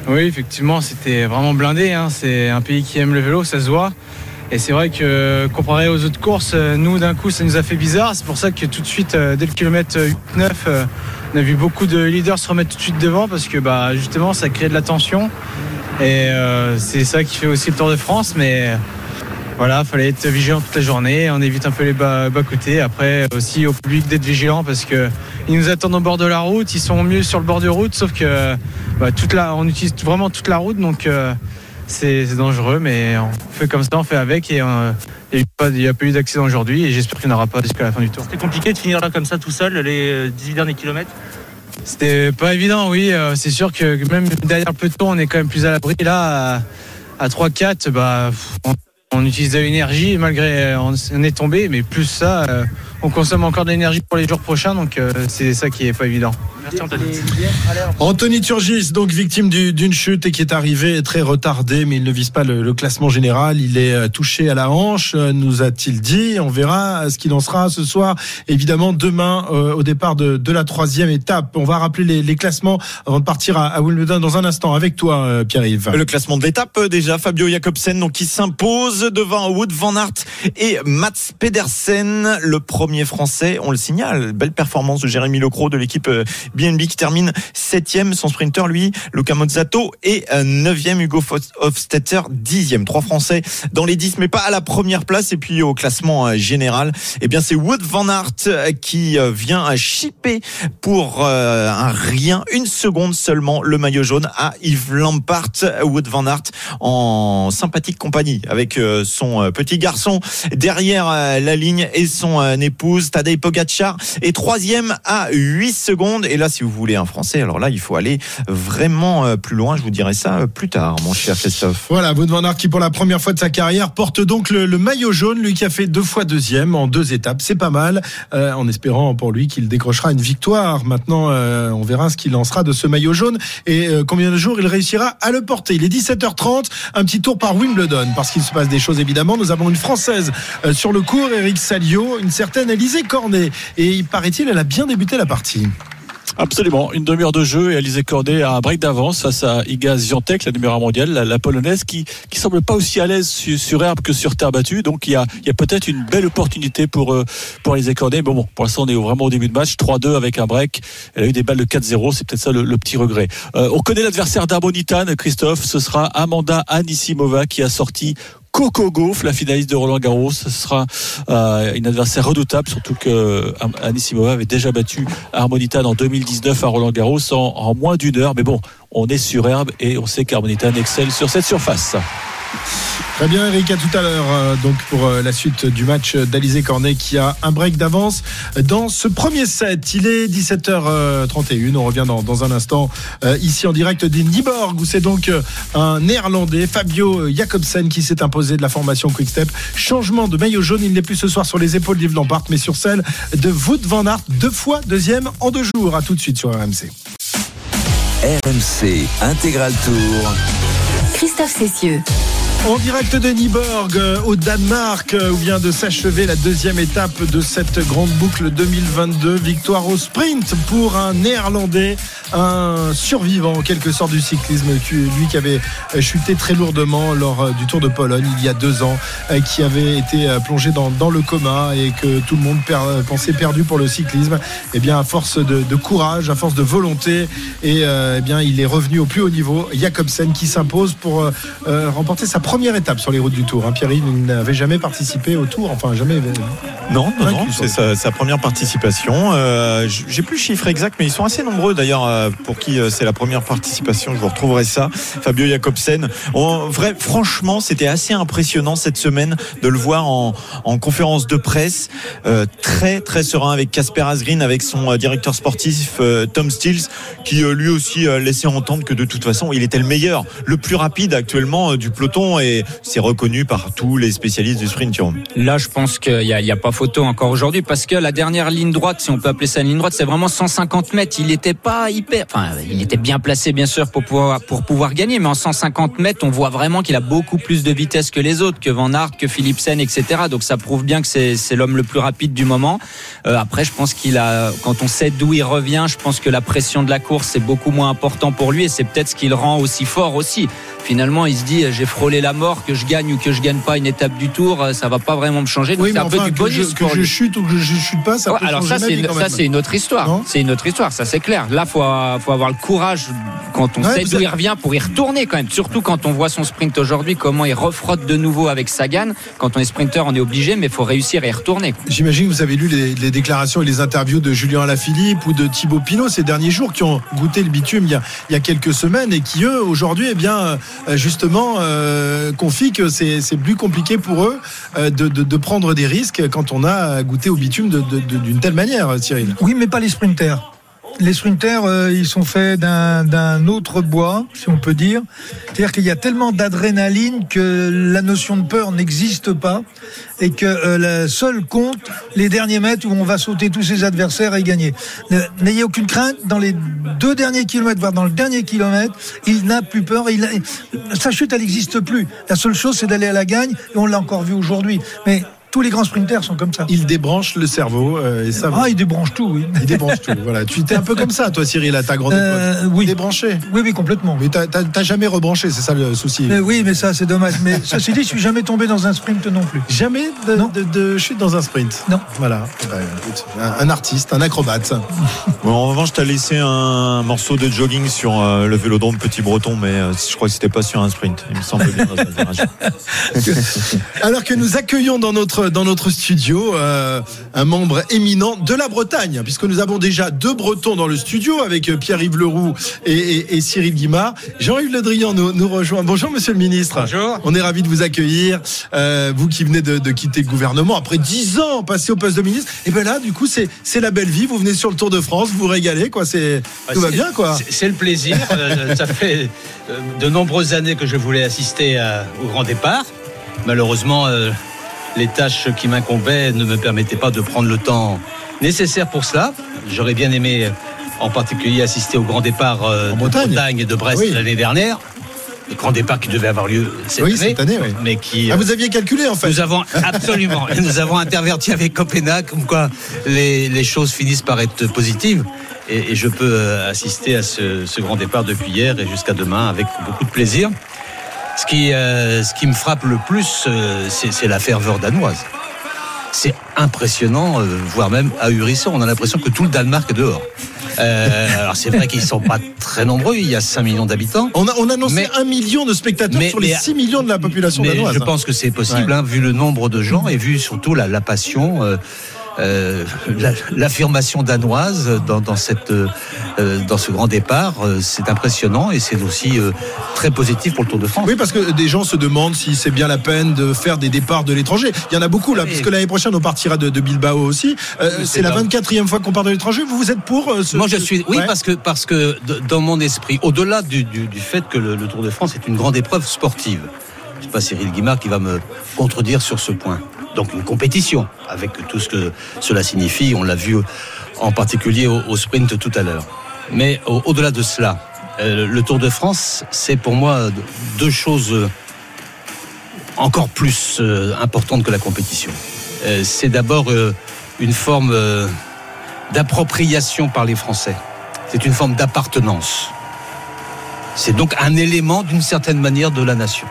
Oui, effectivement, c'était vraiment blindé. hein. C'est un pays qui aime le vélo, ça se voit. Et c'est vrai que comparé aux autres courses, euh, nous d'un coup ça nous a fait bizarre. C'est pour ça que tout de suite, euh, dès le kilomètre 8-9, euh, on a vu beaucoup de leaders se remettre tout de suite devant parce que bah, justement ça crée de la tension. Et euh, c'est ça qui fait aussi le Tour de France. Mais euh, voilà, fallait être vigilant toute la journée. On évite un peu les bas, bas côtés. Après aussi au public d'être vigilant parce que ils nous attendent au bord de la route. Ils sont mieux sur le bord de route, sauf que bah, toute la, on utilise vraiment toute la route, donc euh, c'est dangereux, mais on fait comme ça, on fait avec et euh, il n'y a, pas- eu d'accident aujourd'hui et j'espère qu'il n'y en aura pas jusqu'à la fin du tour. C'était compliqué de finir là comme ça tout seul les euh, 18 derniers kilomètres? C'était pas évident, oui. Euh, c'est sûr que même derrière le peloton, on est quand même plus à l'abri. Là, à, à 3-4, bah, on, on utilise de l'énergie malgré on, on est tombé, mais plus ça, euh, on consomme encore de l'énergie pour les jours prochains, donc euh, c'est ça qui est pas évident. Merci Anthony. Anthony Turgis, donc victime du- d'une chute et qui est arrivé très retardé, mais il ne vise pas le, le classement général. Il est euh, touché à la hanche, euh, nous a-t-il dit. On verra ce qu'il en sera ce soir. Évidemment, demain, euh, au départ de, de la troisième étape. On va rappeler les, les classements avant de partir à, à Wimbledon dans un instant avec toi, euh, Pierre-Yves. Le classement de l'étape euh, déjà, Fabio Jacobsen donc qui s'impose devant Wood van Aert et Mats Pedersen, le premier français, on le signale, belle performance de Jérémy Lecro de l'équipe euh, BNB qui termine septième, son sprinter lui, Luca Mozzato et euh, neuvième. Hugo Hofstetter, dixième, trois français dans les dix mais pas à la première place. Et puis au classement euh, général, eh bien c'est Wood van Aert euh, qui euh, vient chipper pour euh, un rien, une seconde seulement le maillot jaune à Yves Lampart, Wood van Aert en sympathique compagnie avec euh, son euh, petit garçon derrière euh, la ligne et son euh, épouse Tadej Pogacar est troisième à 8 secondes et là si vous voulez un français alors là il faut aller vraiment euh, plus loin je vous dirai ça euh, plus tard mon cher Christophe Voilà, Wout qui pour la première fois de sa carrière porte donc le, maillot jaune, lui qui a fait deux fois deuxième en deux étapes, c'est pas mal, euh, en espérant pour lui qu'il décrochera une victoire. Maintenant, on verra ce qu'il en sera de ce maillot jaune et combien de jours il réussira à le porter. Il est 17h30, un petit tour par Wimbledon parce qu'il se passe des choses évidemment. Nous avons une française sur le cours, Eric Salio, une certaine Alizé Cornet et il paraît-il elle a bien débuté la partie. Absolument, une demi-heure de jeu et Alizé Cordet a un break d'avance face à Iga Ziontek, la numéro 1 mondiale, la, polonaise, qui qui semble pas aussi à l'aise sur, herbe que sur terre battue. Donc il y a, y a peut-être une belle opportunité pour euh, pour Alizé Cordet. Mais bon, pour l'instant on est vraiment au début de match, 3-2 avec un break. Elle a eu des balles de 4-0, c'est peut-être ça le, le petit regret. Euh, on connaît l'adversaire d'Arbonitan, Christophe. Ce sera Amanda Anisimova qui a sorti Coco Gauff, la finaliste de Roland Garros, ce sera euh, une adversaire redoutable, surtout que euh, Anisimova avait déjà battu Harmonitan en 2019 à Roland Garros en, moins d'une heure. Mais bon, on est sur herbe et on sait qu'Harmonitan excelle sur cette surface. Très bien, Eric, à tout à l'heure. euh, Donc, pour euh, la suite du match d'Alizé Cornet qui a un break d'avance dans ce premier set. Il est 17h31. On revient dans, dans un instant euh, ici en direct des Niborg où c'est donc un néerlandais, Fabio Jacobsen, qui s'est imposé de la formation Quickstep. Changement de maillot jaune. Il n'est plus ce soir sur les épaules d'Yves Lampart, mais sur celle de Wout van Aert. Deux fois deuxième en deux jours. À tout de suite sur RMC. RMC Intégral Tour. Christophe Cessieux. En direct de Nyborg euh, au Danemark euh, où vient de s'achever la deuxième étape de cette grande boucle 2022. Victoire au sprint pour un néerlandais, un survivant en quelque sorte du cyclisme, lui qui avait euh, chuté très lourdement lors du Tour de Pologne il y a deux ans, qui avait été plongé dans, dans le coma et que tout le monde pensait perdu pour le cyclisme. Eh bien, à force de, de courage, à force de volonté, et eh bien, il est revenu au plus haut niveau. Jacobsen qui s'impose pour euh, remporter sa première étape sur les routes du Tour. Hein. Pierre-Yves n'avait jamais participé au Tour, enfin jamais. euh, Non, non, non, c'est sa, sa première participation. Euh, J'ai plus le chiffre exact, mais ils sont assez nombreux d'ailleurs euh, pour qui euh, c'est la première participation. Je vous retrouverai ça. Fabio Jacobsen. En vrai, franchement, c'était assez impressionnant cette semaine de le voir en, en conférence de presse, euh, très très serein avec Casper Asgreen, avec son directeur sportif euh, Tom Stills, qui lui aussi laissait entendre que de toute façon, il était le meilleur, le plus rapide actuellement du peloton et c'est reconnu par tous les spécialistes du sprint. Là, je pense qu'il n'y a, pas photo encore aujourd'hui parce que la dernière ligne droite, si on peut appeler ça une ligne droite, c'est vraiment 150 mètres. Il n'était pas hyper, enfin, il était bien placé, bien sûr, pour pouvoir, pour pouvoir gagner, mais en 150 mètres, on voit vraiment qu'il a beaucoup plus de vitesse que les autres, que Van Aert, que Philipsen, etc. Donc ça prouve bien que c'est l'homme le plus rapide du moment. Euh, après, je pense qu'il a, quand on sait d'où il revient, je pense que la pression de la course c'est beaucoup moins important pour lui et c'est peut-être ce qui le rend aussi fort aussi. Finalement, il se dit, j'ai frôlé la mort, que je gagne ou que je gagne pas une étape du tour, euh, ça va pas vraiment me changer. Donc Oui, c'est un peu du que, bonus je, que je chute ou que je chute pas, ça Ouais, peut alors ça c'est une, ça c'est une autre histoire. C'est une autre histoire, ça c'est clair. Là faut faut avoir le courage quand on Ouais, sait d'où il revient pour y retourner quand même. Surtout quand on voit son sprint aujourd'hui, comment il refrotte de nouveau avec Sagan. Quand on est sprinter, on est obligé, mais faut réussir à y retourner. J'imagine que vous avez lu les, les déclarations et les interviews de Julien Alaphilippe ou de Thibaut Pinot ces derniers jours qui ont goûté le bitume il y a, il y a quelques semaines et qui eux aujourd'hui eh bien euh, justement euh, confient que c'est plus compliqué pour eux euh, de, de- prendre des risques quand on a goûté au bitume d'une telle manière Cyril. Oui, mais pas les sprinters. Les sprinters, euh, ils sont faits d'un autre bois, si on peut dire. C'est-à-dire qu'il y a tellement d'adrénaline que la notion de peur n'existe pas et que euh, la seule compte les derniers mètres où on va sauter tous ses adversaires et gagner. Ne- N'ayez aucune crainte. Dans les deux derniers kilomètres, voire dans le dernier kilomètre, il n'a plus peur. Il a- sa chute, elle n'existe plus. La seule chose, c'est d'aller à la gagne. Et on l'a encore vu aujourd'hui. Mais tous les grands sprinters sont comme ça. Il débranche le cerveau euh, et ça. Ah, il débranche tout, oui. Il débranche tout. Voilà. Tu étais un peu comme ça, toi, Cyril, à ta grande Euh, époque. oui. Débranché. Oui, oui, complètement. Mais t'as- jamais rebranché, c'est ça le souci. Mais oui, mais ça, c'est dommage. Mais ceci dit, je suis jamais tombé dans un sprint non plus. Jamais de, de- de chute dans un sprint. Non. Voilà. Bah, écoute, un, un artiste, un acrobate. Bon, en revanche, t'as laissé un morceau de jogging sur euh, le vélodrome Petit Breton, mais euh, je crois que c'était pas sur un sprint. Il me semble bien dans. Alors que nous accueillons dans notre, dans notre studio euh, un membre éminent de la Bretagne, puisque nous avons déjà deux Bretons dans le studio avec euh, Pierre-Yves Leroux et, et- et Cyril Guimard. Jean-Yves Le Drian nous, nous rejoint. Bonjour Monsieur le Ministre. Bonjour. On est ravis de vous accueillir. Euh, vous qui venez de, de quitter le gouvernement après dix ans passé au poste de ministre. Et ben là, du coup, c'est c'est la belle vie. Vous venez sur le Tour de France, vous vous régalez, quoi. C'est tout va bien, quoi. c'est- C'est le plaisir. Ça fait de nombreuses années que je voulais assister à- au grand départ. Malheureusement, euh, les tâches qui m'incombaient ne me permettaient pas de prendre le temps nécessaire pour cela. J'aurais bien aimé, en particulier, assister au grand départ euh, de Bretagne. et de Brest Oui. l'année dernière. Le grand départ qui devait avoir lieu cette Oui, année, cette année, oui. mais qui Ah, vous aviez calculé, en fait. nous avons absolument, nous avons interverti avec Copenhague, comme quoi les, les choses finissent par être positives. Et, et je peux euh, assister à ce, ce grand départ depuis hier et jusqu'à demain avec beaucoup de plaisir. Ce qui, euh, ce qui me frappe le plus, euh, c'est la ferveur danoise. C'est impressionnant, euh, voire même ahurissant. On a l'impression que tout le Danemark est dehors. Alors c'est vrai qu'ils sont pas très nombreux, il y a 5 millions d'habitants. On a, on a annoncé un million de spectateurs sur les 6 millions de la population mais danoise. Je pense que c'est possible, Ouais. hein, vu le nombre de gens et vu surtout la, la passion. Euh, la- l'affirmation danoise dans, dans cette euh, dans ce grand départ, euh, c'est impressionnant et c'est aussi euh, très positif pour le Tour de France. Oui, parce que des gens se demandent si c'est bien la peine de faire des départs de l'étranger. Il y en a beaucoup là, Oui. puisque l'année prochaine on partira de, de Bilbao aussi. C'est la là. 24e fois qu'on part de l'étranger. Vous vous êtes pour ce Moi, je suis. Oui, Ouais. parce que parce que dans mon esprit, au-delà du, du- du fait que le, le Tour de France est une grande épreuve sportive, c'est pas Cyril Guimard qui va me contredire sur ce point. Donc une compétition avec tout ce que cela signifie. On l'a vu en particulier au, sprint tout à l'heure. Mais au- au-delà de cela, euh, le Tour de France, c'est pour moi deux choses encore plus euh, importantes que la compétition. Euh, c'est d'abord une forme d'appropriation par les Français. C'est une forme d'appartenance. C'est donc un élément d'une certaine manière de la nation.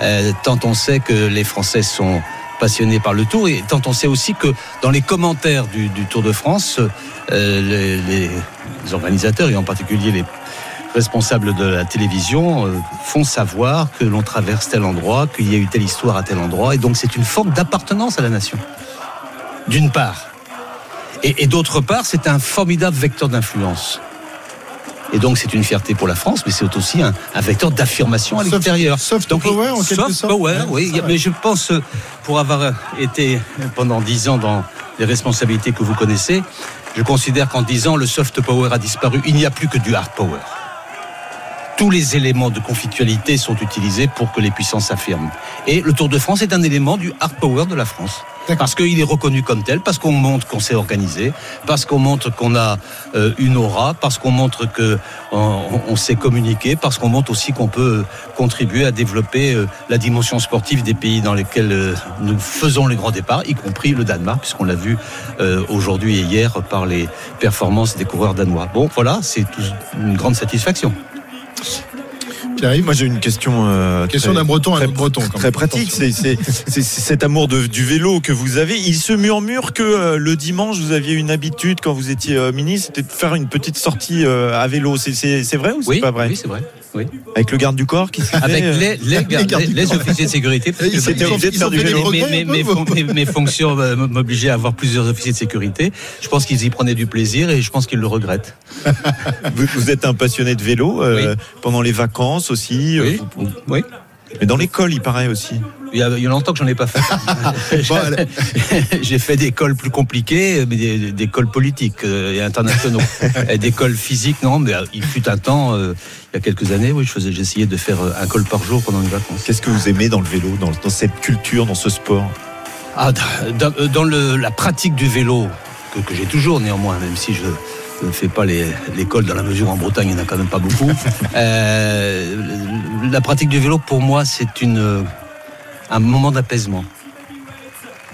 Euh, tant on sait que les Français sont passionnés par le Tour et tant on sait aussi que dans les commentaires du, Tour de France, euh, les, organisateurs et en particulier les responsables de la télévision euh, font savoir que l'on traverse tel endroit, qu'il y a eu telle histoire à tel endroit et donc c'est une forme d'appartenance à la nation. D'une part. Et d'autre part, c'est un formidable vecteur d'influence. Et donc, c'est une fierté pour la France, mais c'est aussi un, un vecteur d'affirmation à l'extérieur. soft Donc, power, en quelque soft sorte. power, oui. Mais je pense, euh, pour avoir été pendant dix ans dans les responsabilités que vous connaissez, je considère qu'en dix ans, le soft power a disparu. Il n'y a plus que du hard power. Tous les éléments de conflictualité sont utilisés pour que les puissances s'affirment. Et le Tour de France est un élément du hard power de la France. Parce qu'il est reconnu comme tel, parce qu'on montre qu'on s'est organisé, parce qu'on montre qu'on a euh, une aura, parce qu'on montre que on, on sait communiquer, parce qu'on montre aussi qu'on peut contribuer à développer euh, la dimension sportive des pays dans lesquels euh, nous faisons les grands départs, y compris le Danemark, puisqu'on l'a vu euh, aujourd'hui et hier par les performances des coureurs danois. Bon, voilà, c'est une grande satisfaction. Moi j'ai une question. euh, Question très- d'un breton à un très- autre breton, quand Très même. pratique. C'est cet amour de- du vélo que vous avez. Il se murmure que euh, le dimanche vous aviez une habitude quand vous étiez euh, ministre, c'était de faire une petite sortie euh, à vélo. C'est- vrai ou c'est Oui, pas vrai? oui, c'est vrai. Oui. Avec le garde du corps qui Avec les, officiers de sécurité. mes- obligés de faire du mes- vélo. mes- mes- mes- Progrès, un peu, mes- mes fonctions euh, m'obligeaient à avoir plusieurs officiers de sécurité. Je pense qu'ils y prenaient du plaisir et je pense qu'ils le regrettent. vous, vous êtes un passionné de vélo euh, pendant les vacances aussi. euh, Oui. vous- Oui. Mais dans l'école, il paraît aussi. Il y a, il y a longtemps que j'en ai pas fait. J'ai fait des cols plus compliqués, mais des, des cols politiques euh, et internationaux. et des cols physiques, non, mais euh, il fut un temps, euh, il y a quelques années, oui, je j'essayais de faire un col par jour pendant les vacances. Qu'est-ce que vous aimez dans le vélo, dans, dans cette culture, dans ce sport? Ah, dans, dans le, la pratique du vélo, que, que j'ai toujours néanmoins, même si je ne fais pas les- l'école dans la mesure en Bretagne, il n'y en a quand même pas beaucoup. Euh, la pratique du vélo, pour moi, c'est une, un moment d'apaisement.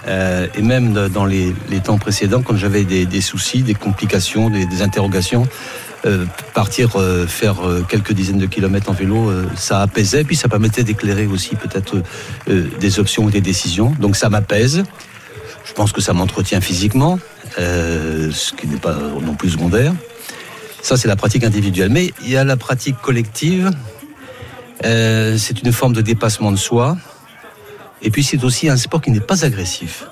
Euh, et même dans les, temps précédents, quand j'avais des, soucis, des complications, des, interrogations, euh, partir euh, faire euh, quelques dizaines de kilomètres en vélo, euh, ça apaisait, puis ça permettait d'éclairer aussi peut-être euh, des options ou des décisions. Donc ça m'apaise. Je pense que ça m'entretient physiquement, ce qui n'est pas non plus secondaire. Ça, c'est la pratique individuelle. Mais il y a la pratique collective. C'est une forme de dépassement de soi. Et puis, c'est aussi un sport qui n'est pas agressif.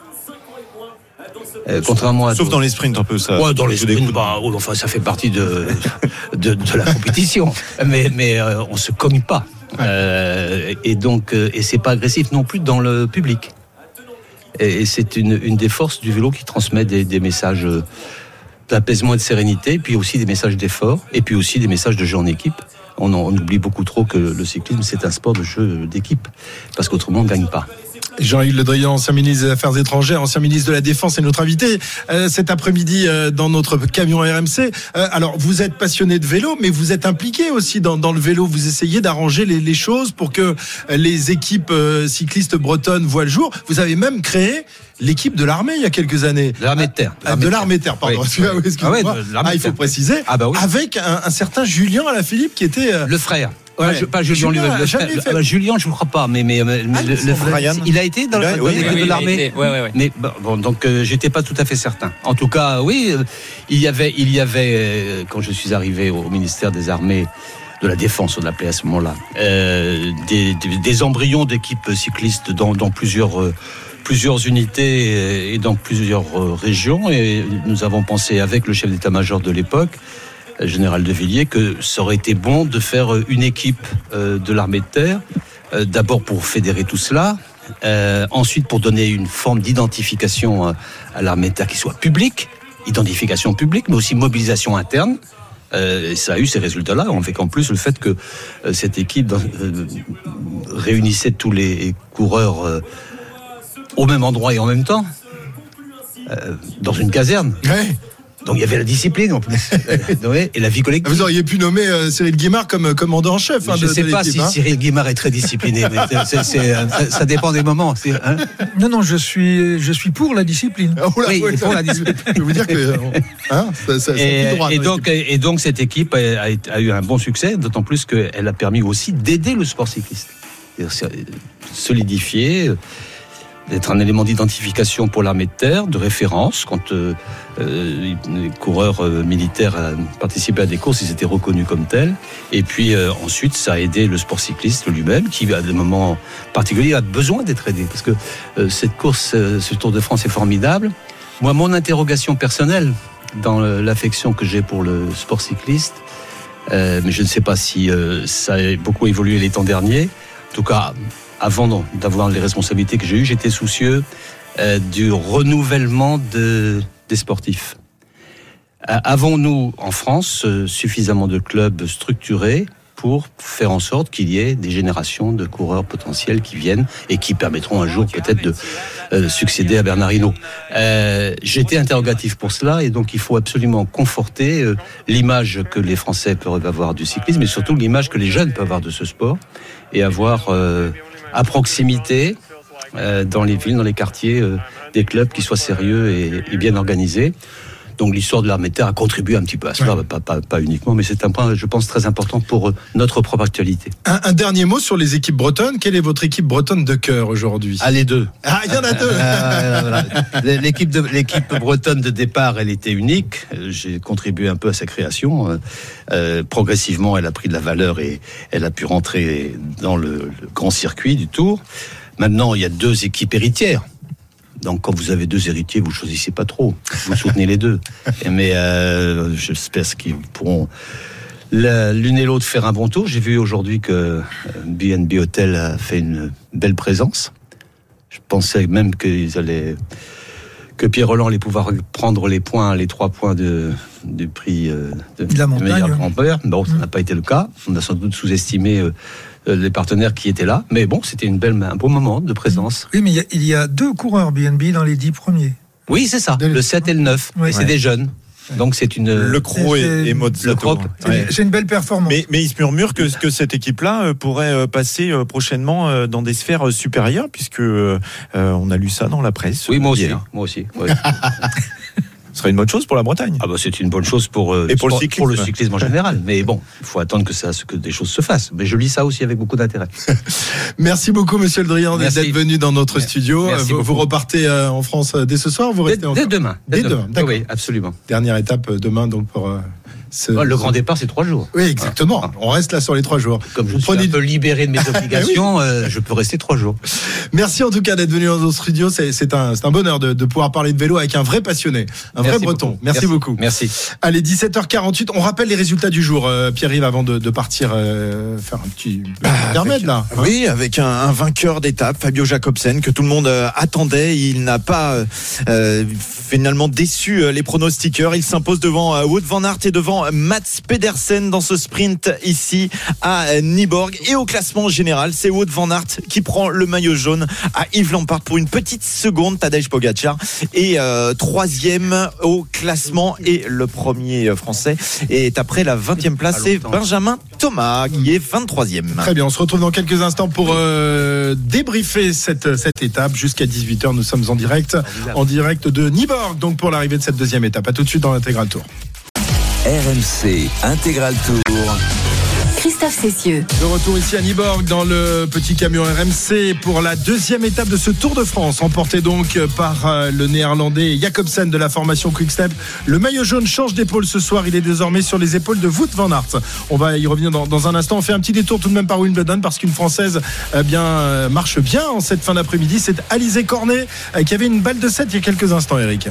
Euh, contrairement à Sauf dans les sprints, un peu ça. Ouais, dans les sprints, bah, oh, enfin, ça fait partie de, de, de la compétition. Mais, mais euh, on se cogne pas. Euh, et donc, euh, et c'est pas agressif non plus dans le public. Et, et c'est une, une des forces du vélo qui transmet des, des messages d'apaisement et de sérénité, puis aussi des messages d'effort, et puis aussi des messages de jeu en équipe. On, oublie beaucoup trop que le cyclisme, c'est un sport de jeu d'équipe, parce qu'autrement, on ne gagne pas. Jean-Yves Le Drian, ancien ministre des Affaires étrangères, ancien ministre de la Défense, est notre invité euh, cet après-midi euh, dans notre camion RMC. Euh, alors, vous êtes passionné de vélo, mais vous êtes impliqué aussi dans, dans le vélo. Vous essayez d'arranger les, les choses pour que euh, les équipes euh, cyclistes bretonnes voient le jour. Vous avez même créé l'équipe de l'armée il y a quelques années. De l'armée de terre. Ah, de l'armée de terre, pardon. Oui. Ah excusez-moi. ouais, de l'armée Ah, il faut préciser. Ah bah oui. Avec un, un certain Julien Alaphilippe qui était. euh, Le frère. Ouais. Pas, Ju- pas Julien, Julien le frère. fait- Ah bah, Julien, je ne crois pas, mais, mais, mais- Ah, le, le-. Brian, il a été dans, dans oui, oui, de l'armée. ouais. Mais bon, bon, donc euh, j'étais pas tout à fait certain. En tout cas, oui, euh, il y avait, il y avait euh, quand je suis arrivé au ministère des Armées de la Défense, on l'appelait à ce moment-là, euh, des, des- des embryons d'équipes cyclistes dans, dans plusieurs. euh, plusieurs unités et dans plusieurs euh, régions et nous avons pensé avec le chef d'état-major de l'époque euh, général de Villiers que ça aurait été bon de faire euh, une équipe euh, de l'armée de terre euh, d'abord pour fédérer tout cela ensuite pour donner une forme d'identification à l'armée de terre qui soit publique identification publique mais aussi mobilisation interne et ça a eu ces résultats-là, en fait qu'en plus le fait que cette équipe réunissait tous les coureurs au même endroit et en même temps, dans une caserne. Donc il y avait la discipline en plus, et la vie collective. Vous auriez pu nommer euh, Cyril Guimard comme euh, commandant en chef. hein, je ne sais de pas si hein. Cyril Guimard est très discipliné, mais euh, ça, ça dépend des moments. hein Non, non, je suis, je suis pour la discipline. Oh là, Oui, ouais, pour la discipline. Je peux vous dire que ça, ça, et, droit et donc, et donc cette équipe a, a eu un bon succès, d'autant plus qu'elle a permis aussi d'aider le sport cycliste. Solidifier, euh, d'être un élément d'identification pour l'armée de terre, de référence. Quand euh, euh, les coureurs euh, militaires participaient à des courses, ils étaient reconnus comme tels. Et puis ensuite, ça a aidé le sport cycliste lui-même, qui à des moments particuliers a besoin d'être aidé. Parce que cette course, ce Tour de France est formidable. Moi, mon interrogation personnelle dans l'affection que j'ai pour le sport cycliste, mais je ne sais pas si ça a beaucoup évolué les temps derniers. En tout cas, avant d'avoir les responsabilités que j'ai eues, j'étais soucieux euh, du renouvellement de, des sportifs. Euh, Avons-nous en France euh, suffisamment de clubs structurés pour faire en sorte qu'il y ait des générations de coureurs potentiels qui viennent et qui permettront un jour peut-être de succéder à Bernard Hinault? J'étais interrogatif pour cela et donc il faut absolument conforter l'image que les Français peuvent avoir du cyclisme et surtout l'image que les jeunes peuvent avoir de ce sport et avoir à proximité euh, dans les villes, dans les quartiers, euh, des clubs qui soient sérieux et, et bien organisés. Donc l'histoire de l'armée de terre a contribué un petit peu à cela, pas, pas, pas uniquement, mais c'est un point, je pense, très important pour euh, notre propre actualité. Un, un dernier mot sur les équipes bretonnes. Quelle est votre équipe bretonne de cœur aujourd'hui? Ah, les deux. Ah, il y en a deux. Euh, voilà. L'équipe de bretonne de départ, elle était unique. Euh, J'ai contribué un peu à sa création. Euh, euh, progressivement, elle a pris de la valeur et elle a pu rentrer dans le, le grand circuit du Tour. Maintenant, il y a deux équipes héritières. Donc, quand vous avez deux héritiers, vous choisissez pas trop. Vous soutenez les deux. Mais euh, j'espère qu'ils pourront l'une et l'autre faire un bon tour. J'ai vu aujourd'hui que euh, BNB Hotel a fait une belle présence Je pensais même qu'ils allaient que Pierre Roland allait pouvoir prendre les points, les trois points de, du prix euh, de, De la montagne, meilleur grand-père. Bon, ça n'a pas été le cas. On a sans doute sous-estimé euh, euh, les partenaires qui étaient là. Mais bon, c'était une belle, un beau moment de présence. Oui, mais il y a- il y, a deux coureurs BNB dans les dix premiers. Oui, c'est ça. Le 7 et le 9. Ouais. Et c'est Ouais. des jeunes. Donc c'est une. Le Croc et, et Mozzato. Ouais. C'est une belle performance. Mais, mais il se murmure que, que cette équipe-là euh, pourrait euh, passer euh, prochainement euh, dans des sphères euh, supérieures, puisque euh, euh, on a lu ça dans la presse. Oui, moi aussi. hier. Moi aussi. ouais. Ce serait une bonne chose pour la Bretagne. Ah bah c'est une bonne chose pour, euh, Et pour le sport- cyclisme. pour le cyclisme en général. Mais bon, il faut attendre que, ça, que des choses se fassent. Mais je lis ça aussi avec beaucoup d'intérêt. Merci beaucoup, monsieur Le Drian, d'être venu dans notre studio. Merci vous, repartez euh, en France euh, dès ce soir, vous Dès, restez dès demain. Dès demain. Oui, absolument. Dernière étape euh, demain, donc pour. euh, ce- le grand départ, c'est trois jours. Oui, exactement. On reste là sur les trois jours. Comme je Vous suis prenez un peu libéré de mes obligations, euh, je peux rester trois jours. Merci en tout cas d'être venu dans notre studio. C'est un, c'est un bonheur de, de pouvoir parler de vélo avec un vrai passionné, un vrai breton. beaucoup. Merci, beaucoup. Merci. Allez, 17h48. On rappelle les résultats du jour, euh, Pierre-Yves, avant de, de partir euh, faire un petit intermède là. hein. Oui, avec un, un vainqueur d'étape, Fabio Jacobsen, que tout le monde euh, attendait. Il n'a pas finalement déçu euh, les pronostiqueurs. Il s'impose devant euh, Wout van Aert et devant euh, Mats Pedersen dans ce sprint ici à euh, Nyborg. Et au classement général, c'est Wout van Aert qui prend le maillot jaune à Yves Lampard pour une petite seconde. Tadej Pogacar et euh, troisième au classement et le premier français est après la 20e place. C'est Benjamin Thomas qui est 23e. Très bien, on se retrouve dans quelques instants pour euh, débriefer cette, cette étape. Jusqu'à 18h, nous sommes en direct, en direct de Niborg, donc pour l'arrivée de cette deuxième étape. À tout de suite dans l'intégral tour. RMC Intégral Tour. Christophe Cessieux. De retour ici à Niborg dans le petit camion RMC pour la deuxième étape de ce Tour de France, emporté donc par euh, le néerlandais Jacobsen de la formation Quickstep. Le maillot jaune change d'épaule ce soir, il est désormais sur les épaules de Wout van Aert. On va y revenir dans, dans un instant. On fait un petit détour tout de même par Wimbledon parce qu'une Française eh bien, euh, marche bien en cette fin d'après-midi. C'est Alizé Cornet euh, qui avait une balle de 7 il y a quelques instants, Eric.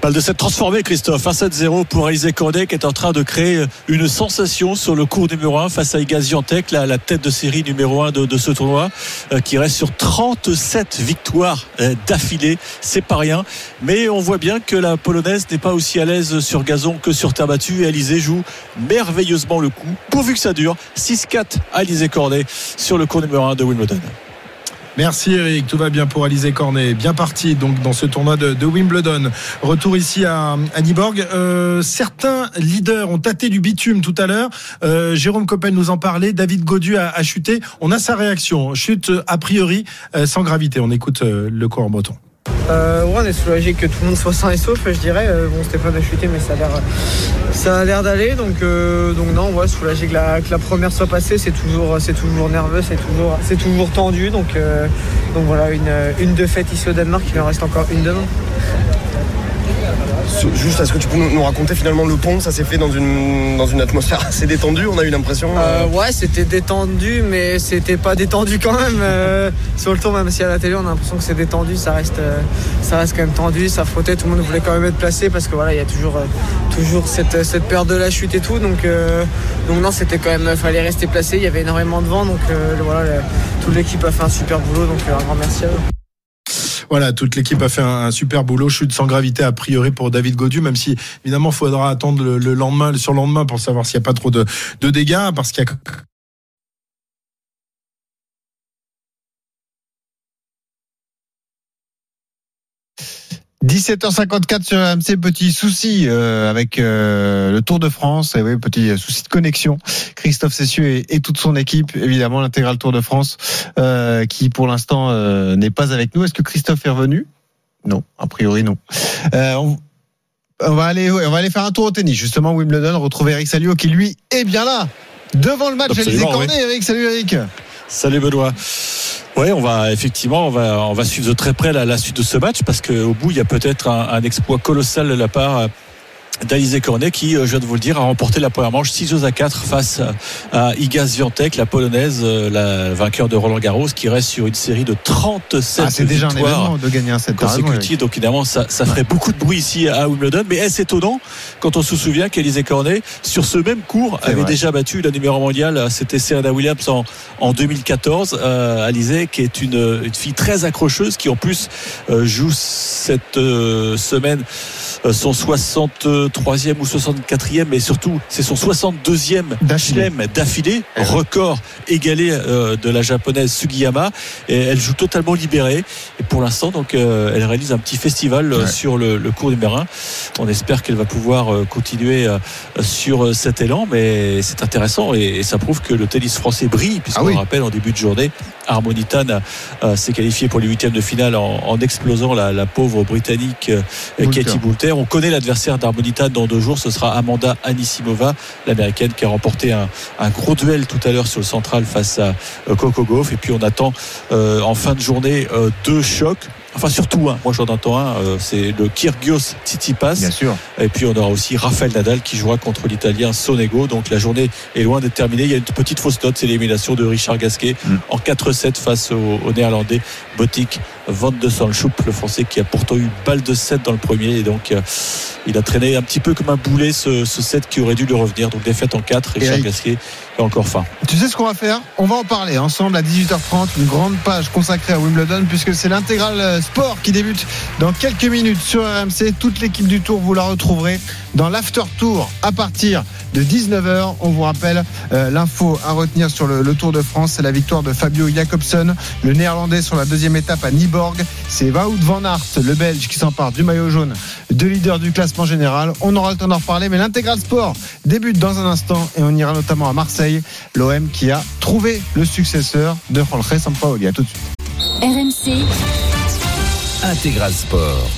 Balle de 7 transformée, Christophe. 1-7-0 pour Alizé Cornet qui est en train de créer une sensation sur le cours numéro 1 face à Iga Swiatek, la, la tête de série numéro 1 de, de ce tournoi, euh, qui reste sur 37 victoires euh, d'affilée. C'est pas rien. Mais on voit bien que la Polonaise n'est pas aussi à l'aise sur gazon que sur terre battue. Et Alizé joue merveilleusement le coup, pourvu que ça dure. 6-4 Alizé Cornet sur le cours numéro 1 de Wimbledon. Merci Eric, tout va bien pour Alizé Cornet. Bien parti donc dans ce tournoi de, Wimbledon. Retour ici à, à Nyborg. Euh, certains leaders ont tâté du bitume tout à l'heure. Euh, Jérôme Coppel nous en parlait. David Godu a, a chuté. On a sa réaction. Chute a priori euh, sans gravité. On écoute euh, le corps breton. Euh, ouais, on est soulagé que tout le monde soit sain et sauf, je dirais. Euh, bon, Stéphane a chuté, mais ça a l'air, ça a l'air d'aller. Donc, euh, donc non, ouais, soulagé que la, que la première soit passée. C'est toujours, c'est toujours nerveux, c'est toujours, c'est toujours tendu. Donc, donc voilà, une, une de faite ici au Danemark. Il en reste encore une demain. Juste, est-ce que tu peux nous, raconter finalement le pont Ça s'est fait dans une, dans une atmosphère assez détendue, on a eu l'impression. Euh, ouais, c'était détendu, mais c'était pas détendu quand même. Euh, sur le tour, même si à la télé, on a l'impression que c'est détendu, ça reste, euh, ça reste quand même tendu, ça frottait, tout le monde voulait quand même être placé parce que voilà, il y a toujours, euh, toujours cette, cette peur de la chute et tout. Donc, euh, donc non, c'était quand même, fallait rester placé. Il y avait énormément de vent, donc euh, voilà, toute l'équipe a fait un super boulot, donc euh, un grand merci à eux. Voilà, toute l'équipe a fait un, super boulot. Chute sans gravité a priori pour David Godu, même si évidemment faudra attendre le, le lendemain, le surlendemain pour savoir s'il n'y a pas trop de, de dégâts, parce qu'il y a 17h54 sur AMC, petit souci euh, avec euh, le Tour de France, et oui, petit souci de connexion. Christophe Cessieux et, et toute son équipe, évidemment l'intégral Tour de France, euh, qui pour l'instant euh, n'est pas avec nous. Est-ce que Christophe est revenu? Non, a priori non. Euh, on, on va aller, on va aller faire un tour au tennis, justement Wimbledon, retrouver Eric Salio qui lui est bien là, devant le match Alizé Absolument, Cornet. oui. Eric, salut Eric. Salut Benoît. Ouais, on va effectivement, on va, suivre de très près la, suite de ce match parce qu'au bout, il y a peut-être un exploit colossal de la part d'Alizé Cornet qui, euh, je viens de vous le dire, a remporté la première manche 6 à 4 face à Iga Swiatek, la polonaise, euh, la vainqueur de Roland Garros, qui reste sur une série de 37 Ah, déjà victoires de gagner un set. Eric. Donc évidemment, ça, ça ferait beaucoup de bruit ici à Wimbledon. Mais est-ce étonnant quand on se souvient qu'Alizé Cornet, sur ce même cours, avait vrai. déjà battu la numéro mondiale. C'était Serena Williams en, en 2014. Euh, Alizé, qui est une, une fille très accrocheuse, qui en plus euh, joue cette euh, semaine euh, son 63e ou 64e, mais surtout c'est son 62e chelem d'affilée, record égalé euh, de la japonaise Sugiyama. Et elle joue totalement libérée. Et pour l'instant, donc, euh, elle réalise un petit festival euh, Ouais. sur le, le cours numéro 1. On espère qu'elle va pouvoir continuer sur cet élan, mais c'est intéressant et, et ça prouve que le tennis français brille, puisqu'on Ah oui. rappelle en début de journée, Harmonitan s'est qualifié pour les huitièmes de finale en, en explosant la, la pauvre britannique Boulter. Katie Boulter. On connaît l'adversaire d'Harmonitan dans deux jours, ce sera Amanda Anisimova, l'américaine qui a remporté un, un gros duel tout à l'heure sur le central face à euh, Coco Gauff. Et puis on attend euh, en fin de journée euh, deux chocs. Enfin surtout un, moi j'en attends un, euh, c'est le Kyrgios Tsitsipas. Bien sûr. Et puis on aura aussi Rafael Nadal qui jouera contre l'Italien Sonego. Donc la journée est loin d'être terminée. Il y a une petite fausse note, c'est l'élimination de Richard Gasquet Mm. en 4-7 face au, au Néerlandais Botic Van de Sanchoup, le Français qui a pourtant eu balle de 7 dans le premier. Et donc euh, il a traîné un petit peu comme un boulet ce, ce set qui aurait dû lui revenir. Donc défaite en 4, Richard Eric. Gasquet est encore fin. Tu sais ce qu'on va faire? On va en parler ensemble à 18h30, une grande page consacrée à Wimbledon, puisque c'est l'intégral euh, sport qui débute dans quelques minutes sur RMC. Toute l'équipe du Tour, vous la retrouverez dans l'After Tour à partir de 19h. On vous rappelle euh, l'info à retenir sur le, le Tour de France, c'est la victoire de Fabio Jacobson, le néerlandais sur la deuxième étape à C'est Wout van Aert, le belge, qui s'empare du maillot jaune de leader du classement général. On aura le temps d'en reparler, mais l'intégral sport débute dans un instant et on ira notamment à Marseille, l'OM qui a trouvé le successeur de Jorge Sampaoli. À tout de suite. RMC, Intégral Sport.